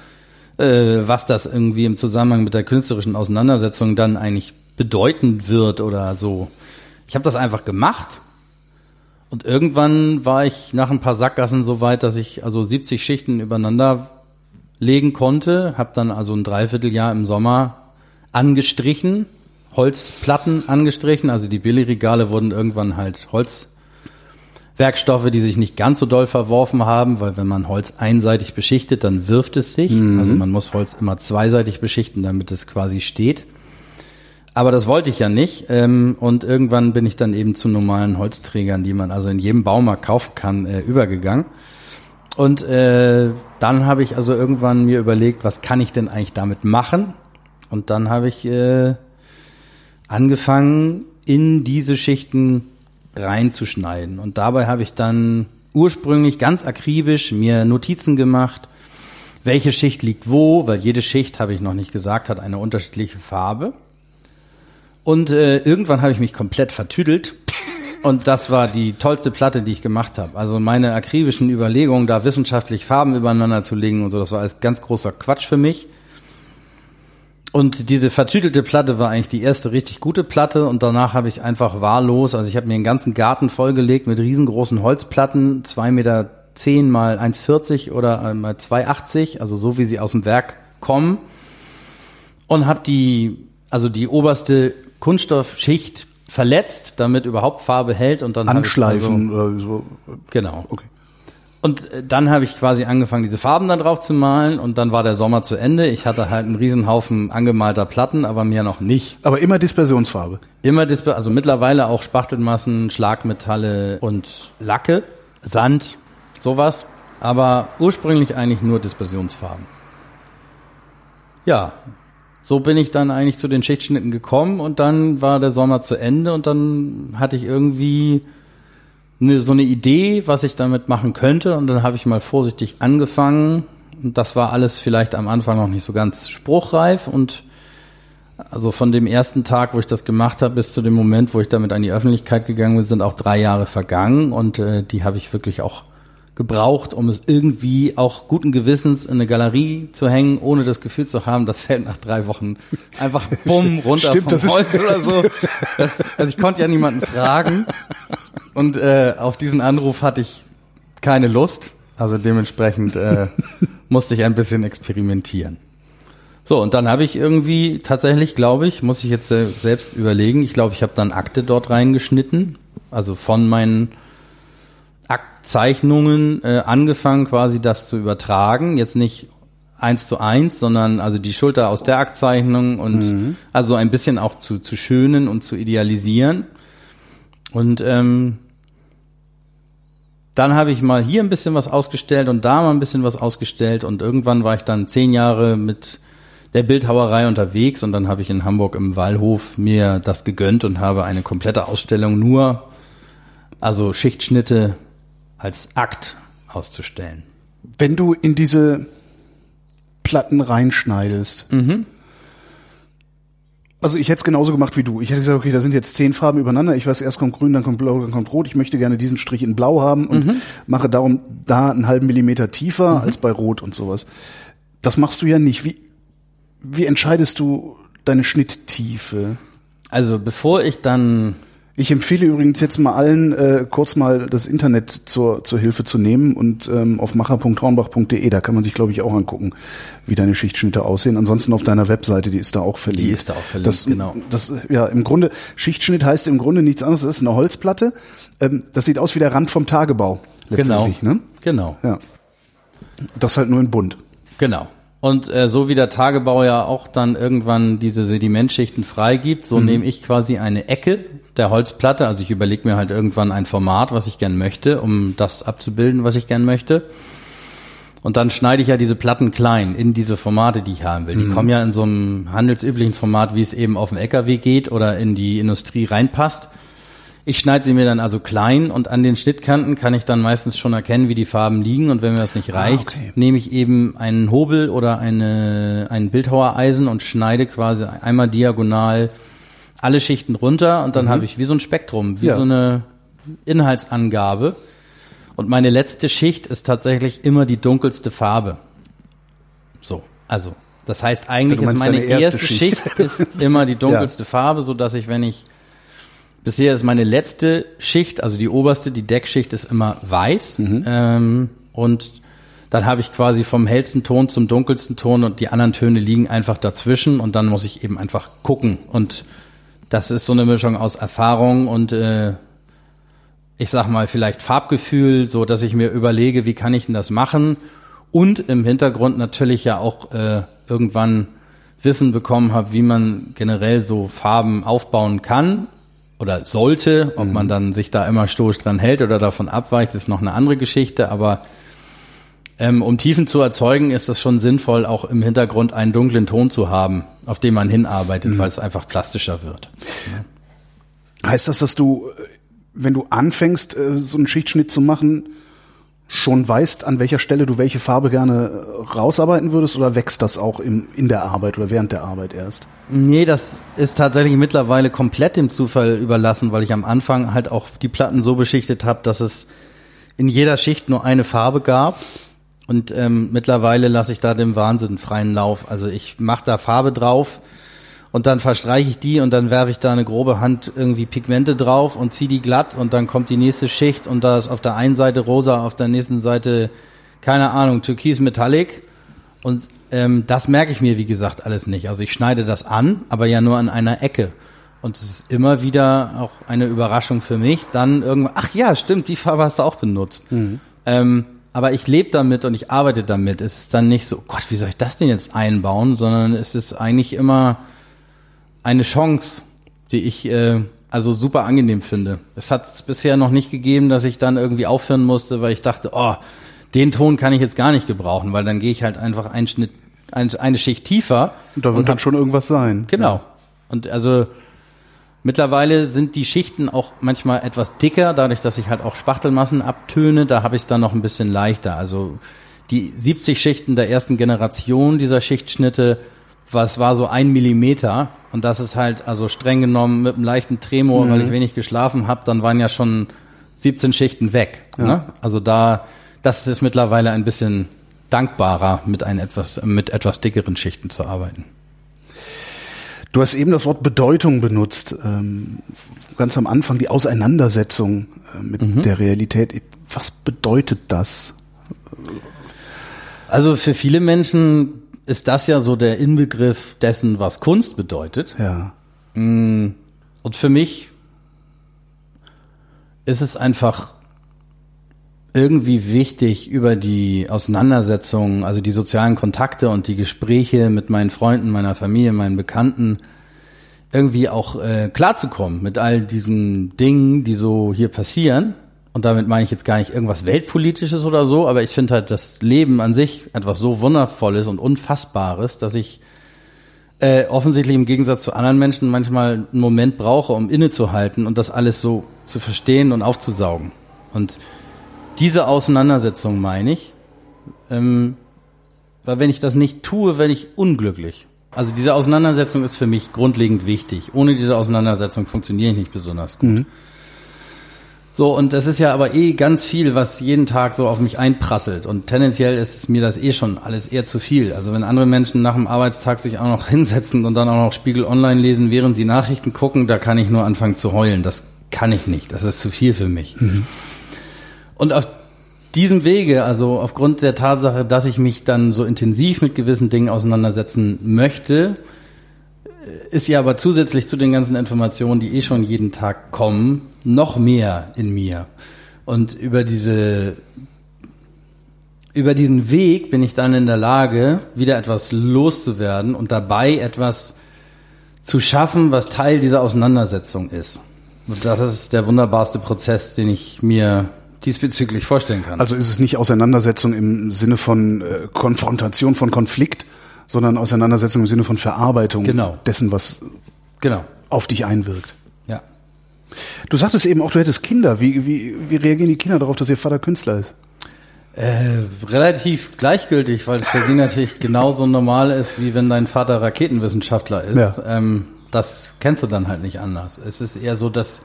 äh, was das irgendwie im Zusammenhang mit der künstlerischen Auseinandersetzung dann eigentlich bedeuten wird oder so. Ich habe das einfach gemacht. Und irgendwann war ich nach ein paar Sackgassen so weit, dass ich also 70 Schichten übereinander legen konnte, habe dann also ein Dreivierteljahr im Sommer angestrichen, Holzplatten angestrichen, also die Billigregale wurden irgendwann halt Holz Werkstoffe, die sich nicht ganz so doll verworfen haben, weil wenn man Holz einseitig beschichtet, dann wirft es sich. Mhm. Also man muss Holz immer zweiseitig beschichten, damit es quasi steht. Aber das wollte ich ja nicht. Ähm, und irgendwann bin ich dann eben zu normalen Holzträgern, die man also in jedem Baumarkt kaufen kann, äh, übergegangen. Und äh, dann habe ich also irgendwann mir überlegt, was kann ich denn eigentlich damit machen? Und dann habe ich äh, angefangen, in diese Schichten reinzuschneiden. Und dabei habe ich dann ursprünglich ganz akribisch mir Notizen gemacht, welche Schicht liegt wo, weil jede Schicht, habe ich noch nicht gesagt, hat eine unterschiedliche Farbe. Und äh, irgendwann habe ich mich komplett vertüdelt. Und das war die tollste Platte, die ich gemacht habe. Also meine akribischen Überlegungen, da wissenschaftlich Farben übereinander zu legen und so, das war alles ganz großer Quatsch für mich. Und diese vertütelte Platte war eigentlich die erste richtig gute Platte und danach habe ich einfach wahllos, also ich habe mir den ganzen Garten vollgelegt mit riesengroßen Holzplatten, zwei Meter zehn mal 1,40 oder mal 2,80, also so wie sie aus dem Werk kommen und habe die, also die oberste Kunststoffschicht verletzt, damit überhaupt Farbe hält und dann anschleifen also, oder so. Genau. Okay. Und äh, dann habe ich quasi angefangen, diese Farben dann drauf zu malen und dann war der Sommer zu Ende. Ich hatte halt einen Riesenhaufen angemalter Platten, aber mehr noch nicht. Aber immer Dispersionsfarbe. Immer Disper also mittlerweile auch Spachtelmassen, Schlagmetalle und Lacke, Sand, sowas. Aber ursprünglich eigentlich nur Dispersionsfarben. Ja, so bin ich dann eigentlich zu den Schichtschnitten gekommen und dann war der Sommer zu Ende und dann hatte ich irgendwie eine, so eine Idee, was ich damit machen könnte. Und dann habe ich mal vorsichtig angefangen. Und das war alles vielleicht am Anfang noch nicht so ganz spruchreif. Und also von dem ersten Tag, wo ich das gemacht habe, bis zu dem Moment, wo ich damit an die Öffentlichkeit gegangen bin, sind auch drei Jahre vergangen. Und äh, die habe ich wirklich auch gebraucht, um es irgendwie auch guten Gewissens in eine Galerie zu hängen, ohne das Gefühl zu haben, das fällt nach drei Wochen einfach bumm runter Stimmt, vom Holz oder so. Das, also ich konnte ja niemanden fragen. Und äh, auf diesen Anruf hatte ich keine Lust. Also dementsprechend äh, musste ich ein bisschen experimentieren. So, und dann habe ich irgendwie tatsächlich, glaube ich, muss ich jetzt äh, selbst überlegen, ich glaube, ich habe dann Akte dort reingeschnitten, also von meinen Aktzeichnungen äh, angefangen, quasi das zu übertragen. Jetzt nicht eins zu eins, sondern also die Schulter aus der Aktzeichnung und mhm. also ein bisschen auch zu, zu schönen und zu idealisieren. Und ähm, dann habe ich mal hier ein bisschen was ausgestellt und da mal ein bisschen was ausgestellt und irgendwann war ich dann zehn Jahre mit der Bildhauerei unterwegs und dann habe ich in Hamburg im Wallhof mir das gegönnt und habe eine komplette Ausstellung nur, also Schichtschnitte als Akt auszustellen. Wenn du in diese Platten reinschneidest, Mhm. Also ich hätte es genauso gemacht wie du. Ich hätte gesagt, okay, da sind jetzt zehn Farben übereinander. Ich weiß, erst kommt grün, dann kommt blau, dann kommt rot. Ich möchte gerne diesen Strich in blau haben und Mhm. mache darum da einen halben Millimeter tiefer als bei rot und sowas. Das machst du ja nicht. Wie, wie entscheidest du deine Schnitttiefe? Also bevor ich dann Ich empfehle übrigens jetzt mal allen, äh, kurz mal das Internet zur, zur Hilfe zu nehmen und ähm, auf macher.hornbach.de, da kann man sich, glaube ich, auch angucken, wie deine Schichtschnitte aussehen. Ansonsten auf deiner Webseite, die ist da auch verlinkt. Die ist da auch verlinkt, das, genau. Das, ja, im Grunde, Schichtschnitt heißt im Grunde nichts anderes, das ist eine Holzplatte. Ähm, das sieht aus wie der Rand vom Tagebau, letztendlich. genau, Ne? genau, Ja. Das halt nur in bunt. genau. Und äh, so wie der Tagebau ja auch dann irgendwann diese Sedimentschichten freigibt, so nehme ich quasi eine Ecke der Holzplatte. Also ich überlege mir halt irgendwann ein Format, was ich gern möchte, um das abzubilden, was ich gern möchte. Und dann schneide ich ja diese Platten klein in diese Formate, die ich haben will. Die kommen ja in so einem handelsüblichen Format, wie es eben auf dem LKW geht oder in die Industrie reinpasst. Ich schneide sie mir dann also klein und an den Schnittkanten kann ich dann meistens schon erkennen, wie die Farben liegen. Und wenn mir das nicht reicht, okay. nehme ich eben einen Hobel oder eine, ein Bildhauereisen und schneide quasi einmal diagonal alle Schichten runter und dann habe ich wie so ein Spektrum, wie Ja. so eine Inhaltsangabe. Und meine letzte Schicht ist tatsächlich immer die dunkelste Farbe. So, also das heißt eigentlich ist meine erste erste Schicht. Schicht ist immer die dunkelste Farbe, so dass ich, wenn ich bisher ist meine letzte Schicht, also die oberste, die Deckschicht ist immer weiß. Ähm, und dann habe ich quasi vom hellsten Ton zum dunkelsten Ton und die anderen Töne liegen einfach dazwischen und dann muss ich eben einfach gucken. Und das ist so eine Mischung aus Erfahrung und äh, ich sag mal vielleicht Farbgefühl, so dass ich mir überlege, wie kann ich denn das machen? Und im Hintergrund natürlich ja auch äh, irgendwann Wissen bekommen habe, wie man generell so Farben aufbauen kann oder sollte. Ob man dann sich da immer stoisch dran hält oder davon abweicht, ist noch eine andere Geschichte. Aber ähm, um Tiefen zu erzeugen, ist es schon sinnvoll, auch im Hintergrund einen dunklen Ton zu haben, auf den man hinarbeitet, weil es einfach plastischer wird. Heißt das, dass du, wenn du anfängst, äh, so einen Schichtschnitt zu machen, schon weißt, an welcher Stelle du welche Farbe gerne äh, rausarbeiten würdest oder wächst das auch im, in der Arbeit oder während der Arbeit erst? Nee, das ist tatsächlich mittlerweile komplett dem Zufall überlassen, weil ich am Anfang halt auch die Platten so beschichtet habe, dass es in jeder Schicht nur eine Farbe gab. Und ähm, mittlerweile lasse ich da dem Wahnsinn freien Lauf. Also ich mache da Farbe drauf und dann verstreiche ich die und dann werfe ich da eine grobe Hand irgendwie Pigmente drauf und ziehe die glatt und dann kommt die nächste Schicht und da ist auf der einen Seite rosa, auf der nächsten Seite, keine Ahnung, türkis metallic. Und ähm, das merke ich mir, wie gesagt, alles nicht. Also ich schneide das an, aber ja nur an einer Ecke. Und es ist immer wieder auch eine Überraschung für mich. Dann irgendwann, ach ja, stimmt, die Farbe hast du auch benutzt. Ähm, aber ich lebe damit und ich arbeite damit. Es ist dann nicht so, oh Gott, wie soll ich das denn jetzt einbauen, sondern es ist eigentlich immer eine Chance, die ich äh, also super angenehm finde. Es hat es bisher noch nicht gegeben, dass ich dann irgendwie aufhören musste, weil ich dachte, oh, den Ton kann ich jetzt gar nicht gebrauchen, weil dann gehe ich halt einfach einen Schnitt, ein, eine Schicht tiefer. Und da wird und dann hab- schon irgendwas sein. Genau. Und also mittlerweile sind die Schichten auch manchmal etwas dicker, dadurch, dass ich halt auch Spachtelmassen abtöne, da habe ich es dann noch ein bisschen leichter. Also die 70 Schichten der ersten Generation dieser Schichtschnitte, was war so ein Millimeter und das ist halt also streng genommen mit einem leichten Tremor, weil ich wenig geschlafen habe, dann waren ja schon 17 Schichten weg. Ne? Also da, das ist mittlerweile ein bisschen dankbarer, mit ein etwas, mit etwas dickeren Schichten zu arbeiten. Du hast eben das Wort Bedeutung benutzt, ähm, ganz am Anfang die Auseinandersetzung äh, mit der Realität. Was bedeutet das? Also für viele Menschen ist das ja so der Inbegriff dessen, was Kunst bedeutet. Ja. Und für mich ist es einfach irgendwie wichtig, über die Auseinandersetzungen, also die sozialen Kontakte und die Gespräche mit meinen Freunden, meiner Familie, meinen Bekannten, irgendwie auch äh, klarzukommen mit all diesen Dingen, die so hier passieren. Und damit meine ich jetzt gar nicht irgendwas Weltpolitisches oder so, aber ich finde halt das Leben an sich etwas so Wundervolles und Unfassbares, dass ich äh, offensichtlich im Gegensatz zu anderen Menschen manchmal einen Moment brauche, um innezuhalten und das alles so zu verstehen und aufzusaugen. Und diese Auseinandersetzung meine ich, ähm, weil wenn ich das nicht tue, werde ich unglücklich. Also diese Auseinandersetzung ist für mich grundlegend wichtig. Ohne diese Auseinandersetzung funktioniere ich nicht besonders gut. Mhm. So, und das ist ja aber eh ganz viel, was jeden Tag so auf mich einprasselt. Und tendenziell ist mir das eh schon alles eher zu viel. Also wenn andere Menschen nach dem Arbeitstag sich auch noch hinsetzen und dann auch noch Spiegel Online lesen, während sie Nachrichten gucken, da kann ich nur anfangen zu heulen. Das kann ich nicht. Das ist zu viel für mich. Mhm. Und auf diesem Wege, also aufgrund der Tatsache, dass ich mich dann so intensiv mit gewissen Dingen auseinandersetzen möchte, ist ja aber zusätzlich zu den ganzen Informationen, die eh schon jeden Tag kommen, noch mehr in mir. Und über diese, über diesen Weg bin ich dann in der Lage, wieder etwas loszuwerden und dabei etwas zu schaffen, was Teil dieser Auseinandersetzung ist. Und das ist der wunderbarste Prozess, den ich mir diesbezüglich vorstellen kann. Also ist es nicht Auseinandersetzung im Sinne von äh, Konfrontation von Konflikt, sondern Auseinandersetzung im Sinne von Verarbeitung genau. dessen, was genau. auf dich einwirkt. Du sagtest eben auch, du hättest Kinder. Wie, wie, wie reagieren die Kinder darauf, dass ihr Vater Künstler ist? Äh, relativ gleichgültig, weil es für sie natürlich genauso normal ist, wie wenn dein Vater Raketenwissenschaftler ist. Ja. Ähm, das kennst du dann halt nicht anders. Es ist eher so, dass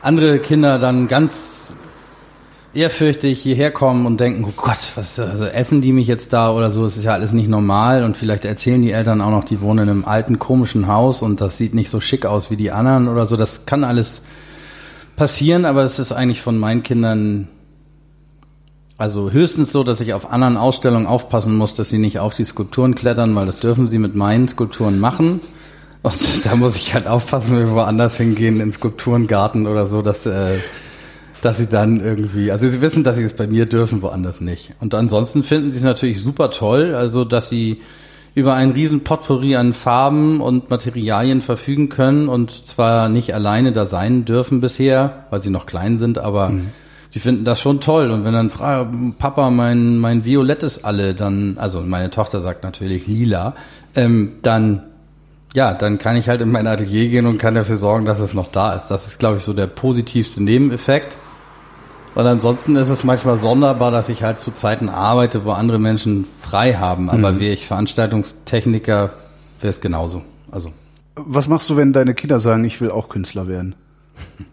andere Kinder dann ganz ehrfürchtig hierher kommen und denken, oh Gott, was also essen die mich jetzt da oder so, es ist ja alles nicht normal. Und vielleicht erzählen die Eltern auch noch, die wohnen in einem alten komischen Haus und das sieht nicht so schick aus wie die anderen oder so, das kann alles passieren, aber es ist eigentlich von meinen Kindern also höchstens so, dass ich auf anderen Ausstellungen aufpassen muss, dass sie nicht auf die Skulpturen klettern, weil das dürfen sie mit meinen Skulpturen machen. Und da muss ich halt aufpassen, wenn wir woanders hingehen, in Skulpturengarten oder so, dass äh, dass sie dann irgendwie, also sie wissen, dass sie es bei mir dürfen, woanders nicht. Und ansonsten finden sie es natürlich super toll, also dass sie über einen riesen Potpourri an Farben und Materialien verfügen können und zwar nicht alleine da sein dürfen bisher, weil sie noch klein sind, aber mhm. sie finden das schon toll. Und wenn dann fragen, Papa, mein, mein Violett ist alle, dann, also meine Tochter sagt natürlich lila, ähm, dann ja, dann kann ich halt in mein Atelier gehen und kann dafür sorgen, dass es noch da ist. Das ist, glaube ich, so der positivste Nebeneffekt. Weil ansonsten ist es manchmal sonderbar, dass ich halt zu Zeiten arbeite, wo andere Menschen frei haben. Aber mhm. wäre ich Veranstaltungstechniker, wäre es genauso. Also. Was machst du, wenn deine Kinder sagen, ich will auch Künstler werden?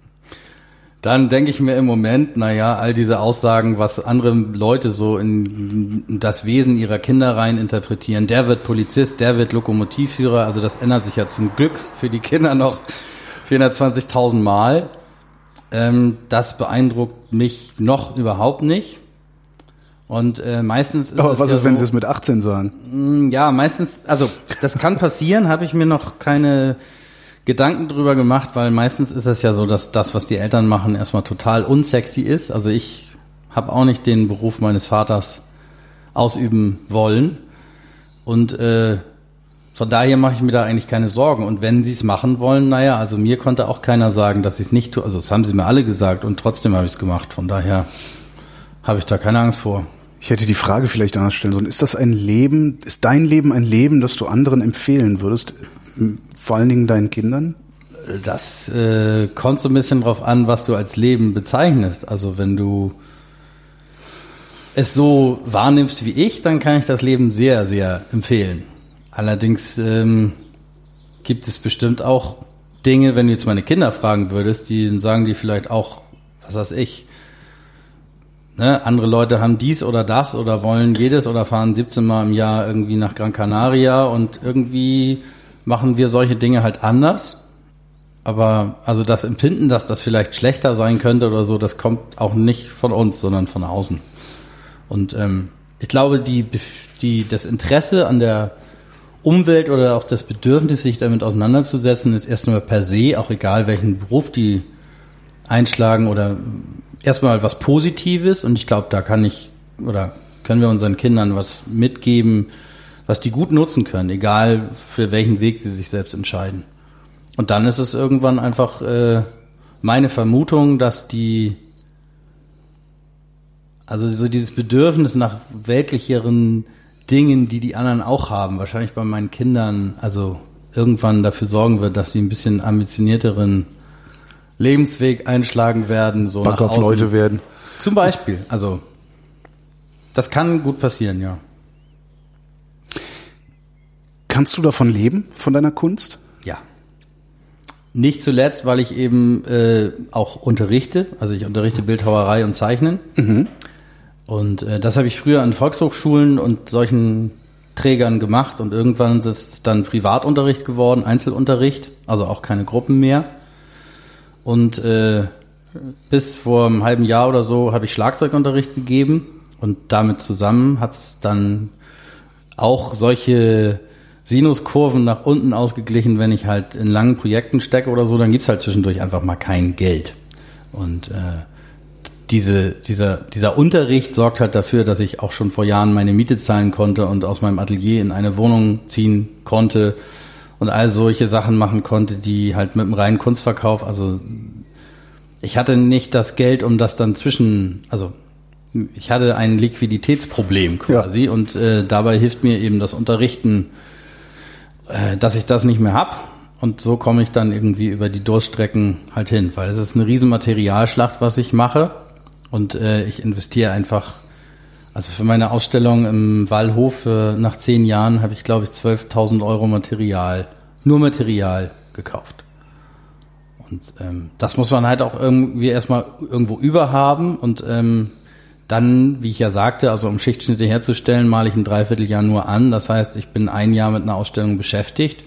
Dann denke ich mir im Moment, na ja, all diese Aussagen, was andere Leute so in das Wesen ihrer Kinder rein interpretieren. Der wird Polizist, der wird Lokomotivführer. Also das ändert sich ja zum Glück für die Kinder noch 420.000 Mal. Ähm, das beeindruckt mich noch überhaupt nicht. Und äh, meistens ist Aber was ja ist, wenn Sie es mit 18 sagen? Mm, ja, meistens, also das kann passieren, habe ich mir noch keine Gedanken drüber gemacht, weil meistens ist es ja so, dass das, was die Eltern machen, erstmal total unsexy ist. Also ich habe auch nicht den Beruf meines Vaters ausüben wollen. Und äh, von daher mache ich mir da eigentlich keine Sorgen. Und wenn sie es machen wollen, naja, also mir konnte auch keiner sagen, dass ich es nicht tue. Also das haben sie mir alle gesagt und trotzdem habe ich es gemacht. Von daher habe ich da keine Angst vor. Ich hätte die Frage vielleicht anders stellen sollen. Ist das ein Leben, ist dein Leben ein Leben, das du anderen empfehlen würdest? Vor allen Dingen deinen Kindern? Das äh, kommt so ein bisschen drauf an, was du als Leben bezeichnest. Also wenn du es so wahrnimmst wie ich, dann kann ich das Leben sehr, sehr empfehlen. Allerdings ähm, gibt es bestimmt auch Dinge, wenn du jetzt meine Kinder fragen würdest, die sagen die vielleicht auch, was weiß ich, ne, andere Leute haben dies oder das oder wollen jedes oder fahren 17 Mal im Jahr irgendwie nach Gran Canaria und irgendwie machen wir solche Dinge halt anders. Aber also das Empfinden, dass das vielleicht schlechter sein könnte oder so, das kommt auch nicht von uns, sondern von außen. Und ähm, ich glaube, die, die, das Interesse an der Umwelt oder auch das Bedürfnis, sich damit auseinanderzusetzen, ist erstmal per se, auch egal welchen Beruf die einschlagen oder erstmal was Positives und ich glaube, da kann ich oder können wir unseren Kindern was mitgeben, was die gut nutzen können, egal für welchen Weg sie sich selbst entscheiden. Und dann ist es irgendwann einfach äh, meine Vermutung, dass die also so dieses Bedürfnis nach weltlicheren Dingen, die die anderen auch haben, wahrscheinlich bei meinen Kindern, also irgendwann dafür sorgen wird, dass sie ein bisschen ambitionierteren Lebensweg einschlagen werden, so Bock nach auf außen. Leute werden. Zum Beispiel, also das kann gut passieren, ja. Kannst du davon leben, von deiner Kunst? Ja. Nicht zuletzt, weil ich eben äh, auch unterrichte. Also ich unterrichte Bildhauerei und Zeichnen. Und äh, das habe ich früher an Volkshochschulen und solchen Trägern gemacht. Und irgendwann ist es dann Privatunterricht geworden, Einzelunterricht, also auch keine Gruppen mehr. Und äh, bis vor einem halben Jahr oder so habe ich Schlagzeugunterricht gegeben. Und damit zusammen hat es dann auch solche Sinuskurven nach unten ausgeglichen, wenn ich halt in langen Projekten stecke oder so, dann gibt's halt zwischendurch einfach mal kein Geld. Und äh, diese, dieser, dieser Unterricht sorgt halt dafür, dass ich auch schon vor Jahren meine Miete zahlen konnte und aus meinem Atelier in eine Wohnung ziehen konnte und all solche Sachen machen konnte, die halt mit dem reinen Kunstverkauf, also ich hatte nicht das Geld, um das dann zwischen, also ich hatte ein Liquiditätsproblem quasi und äh, dabei hilft mir eben das Unterrichten, äh, dass ich das nicht mehr hab und so komme ich dann irgendwie über die Durststrecken halt hin, weil es ist eine riesen Materialschlacht, was ich mache und äh, ich investiere einfach, also für meine Ausstellung im Wallhof äh, nach zehn Jahren habe ich glaube ich 12.000 Euro Material, nur Material gekauft. Und ähm, das muss man halt auch irgendwie erstmal irgendwo überhaben und ähm, dann, wie ich ja sagte, also um Schichtschnitte herzustellen, male ich ein Dreivierteljahr nur an. Das heißt, ich bin ein Jahr mit einer Ausstellung beschäftigt,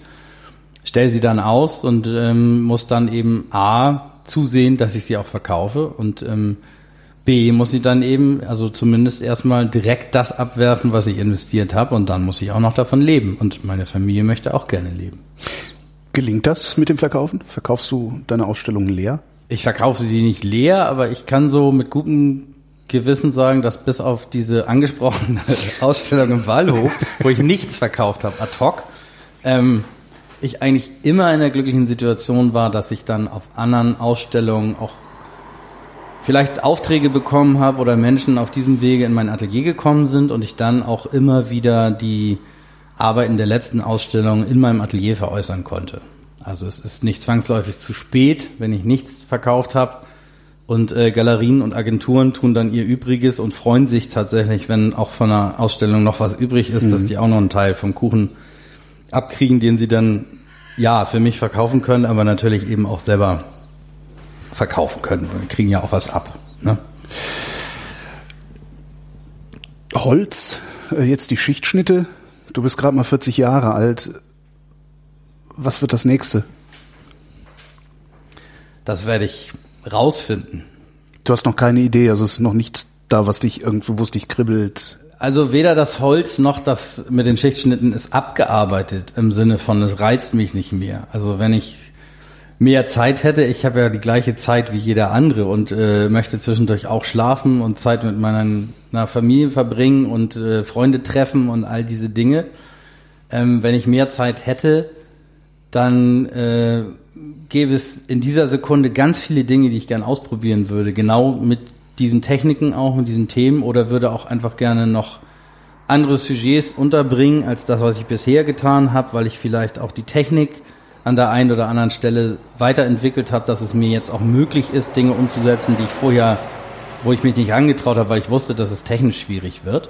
stelle sie dann aus und ähm, muss dann eben A zusehen, dass ich sie auch verkaufe und ähm, B muss ich dann eben, also zumindest erstmal direkt das abwerfen, was ich investiert habe und dann muss ich auch noch davon leben und meine Familie möchte auch gerne leben. Gelingt das mit dem Verkaufen? Verkaufst du deine Ausstellungen leer? Ich verkaufe sie nicht leer, aber ich kann so mit gutem Gewissen sagen, dass bis auf diese angesprochene Ausstellung im Wallhof, wo ich nichts verkauft habe, ad hoc, ähm, ich eigentlich immer in der glücklichen Situation war, dass ich dann auf anderen Ausstellungen auch vielleicht Aufträge bekommen habe oder Menschen auf diesem Wege in mein Atelier gekommen sind und ich dann auch immer wieder die Arbeiten der letzten Ausstellung in meinem Atelier veräußern konnte. Also es ist nicht zwangsläufig zu spät, wenn ich nichts verkauft habe. Und äh, Galerien und Agenturen tun dann ihr Übriges und freuen sich tatsächlich, wenn auch von einer Ausstellung noch was übrig ist, dass die auch noch einen Teil vom Kuchen abkriegen, den sie dann ja für mich verkaufen können, aber natürlich eben auch selber verkaufen können. Wir kriegen ja auch was ab. Ne? Holz, äh, jetzt die Schichtschnitte. Du bist gerade mal 40 Jahre alt. Was wird das nächste? Das werde ich rausfinden. Du hast noch keine Idee, also es ist noch nichts da, was dich irgendwo, wo es dich kribbelt. Also weder das Holz noch das mit den Schichtschnitten ist abgearbeitet im Sinne von, es reizt mich nicht mehr. Also wenn ich mehr Zeit hätte, ich habe ja die gleiche Zeit wie jeder andere und äh, möchte zwischendurch auch schlafen und Zeit mit meiner, Familie verbringen und äh, Freunde treffen und all diese Dinge. Ähm, wenn ich mehr Zeit hätte, dann äh, gäbe es in dieser Sekunde ganz viele Dinge, die ich gern ausprobieren würde, genau mit diesen Techniken auch, mit diesen Themen oder würde auch einfach gerne noch andere Sujets unterbringen als das, was ich bisher getan habe, weil ich vielleicht auch die Technik an der einen oder anderen Stelle weiterentwickelt habe, dass es mir jetzt auch möglich ist, Dinge umzusetzen, die ich vorher, wo ich mich nicht angetraut habe, weil ich wusste, dass es technisch schwierig wird.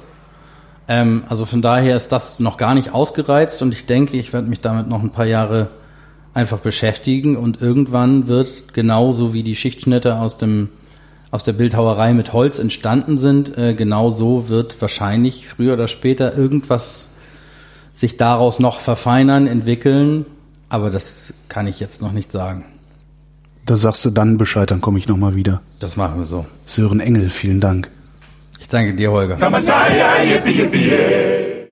Ähm, also von daher ist das noch gar nicht ausgereizt und ich denke, ich werde mich damit noch ein paar Jahre einfach beschäftigen und irgendwann wird genauso wie die Schichtschnitte aus dem aus der Bildhauerei mit Holz entstanden sind, äh, genau so wird wahrscheinlich früher oder später irgendwas sich daraus noch verfeinern, entwickeln, aber das kann ich jetzt noch nicht sagen. Da sagst du dann Bescheid, dann komme ich nochmal wieder. Das machen wir so. Sören Engel, vielen Dank. Ich danke dir, Holger.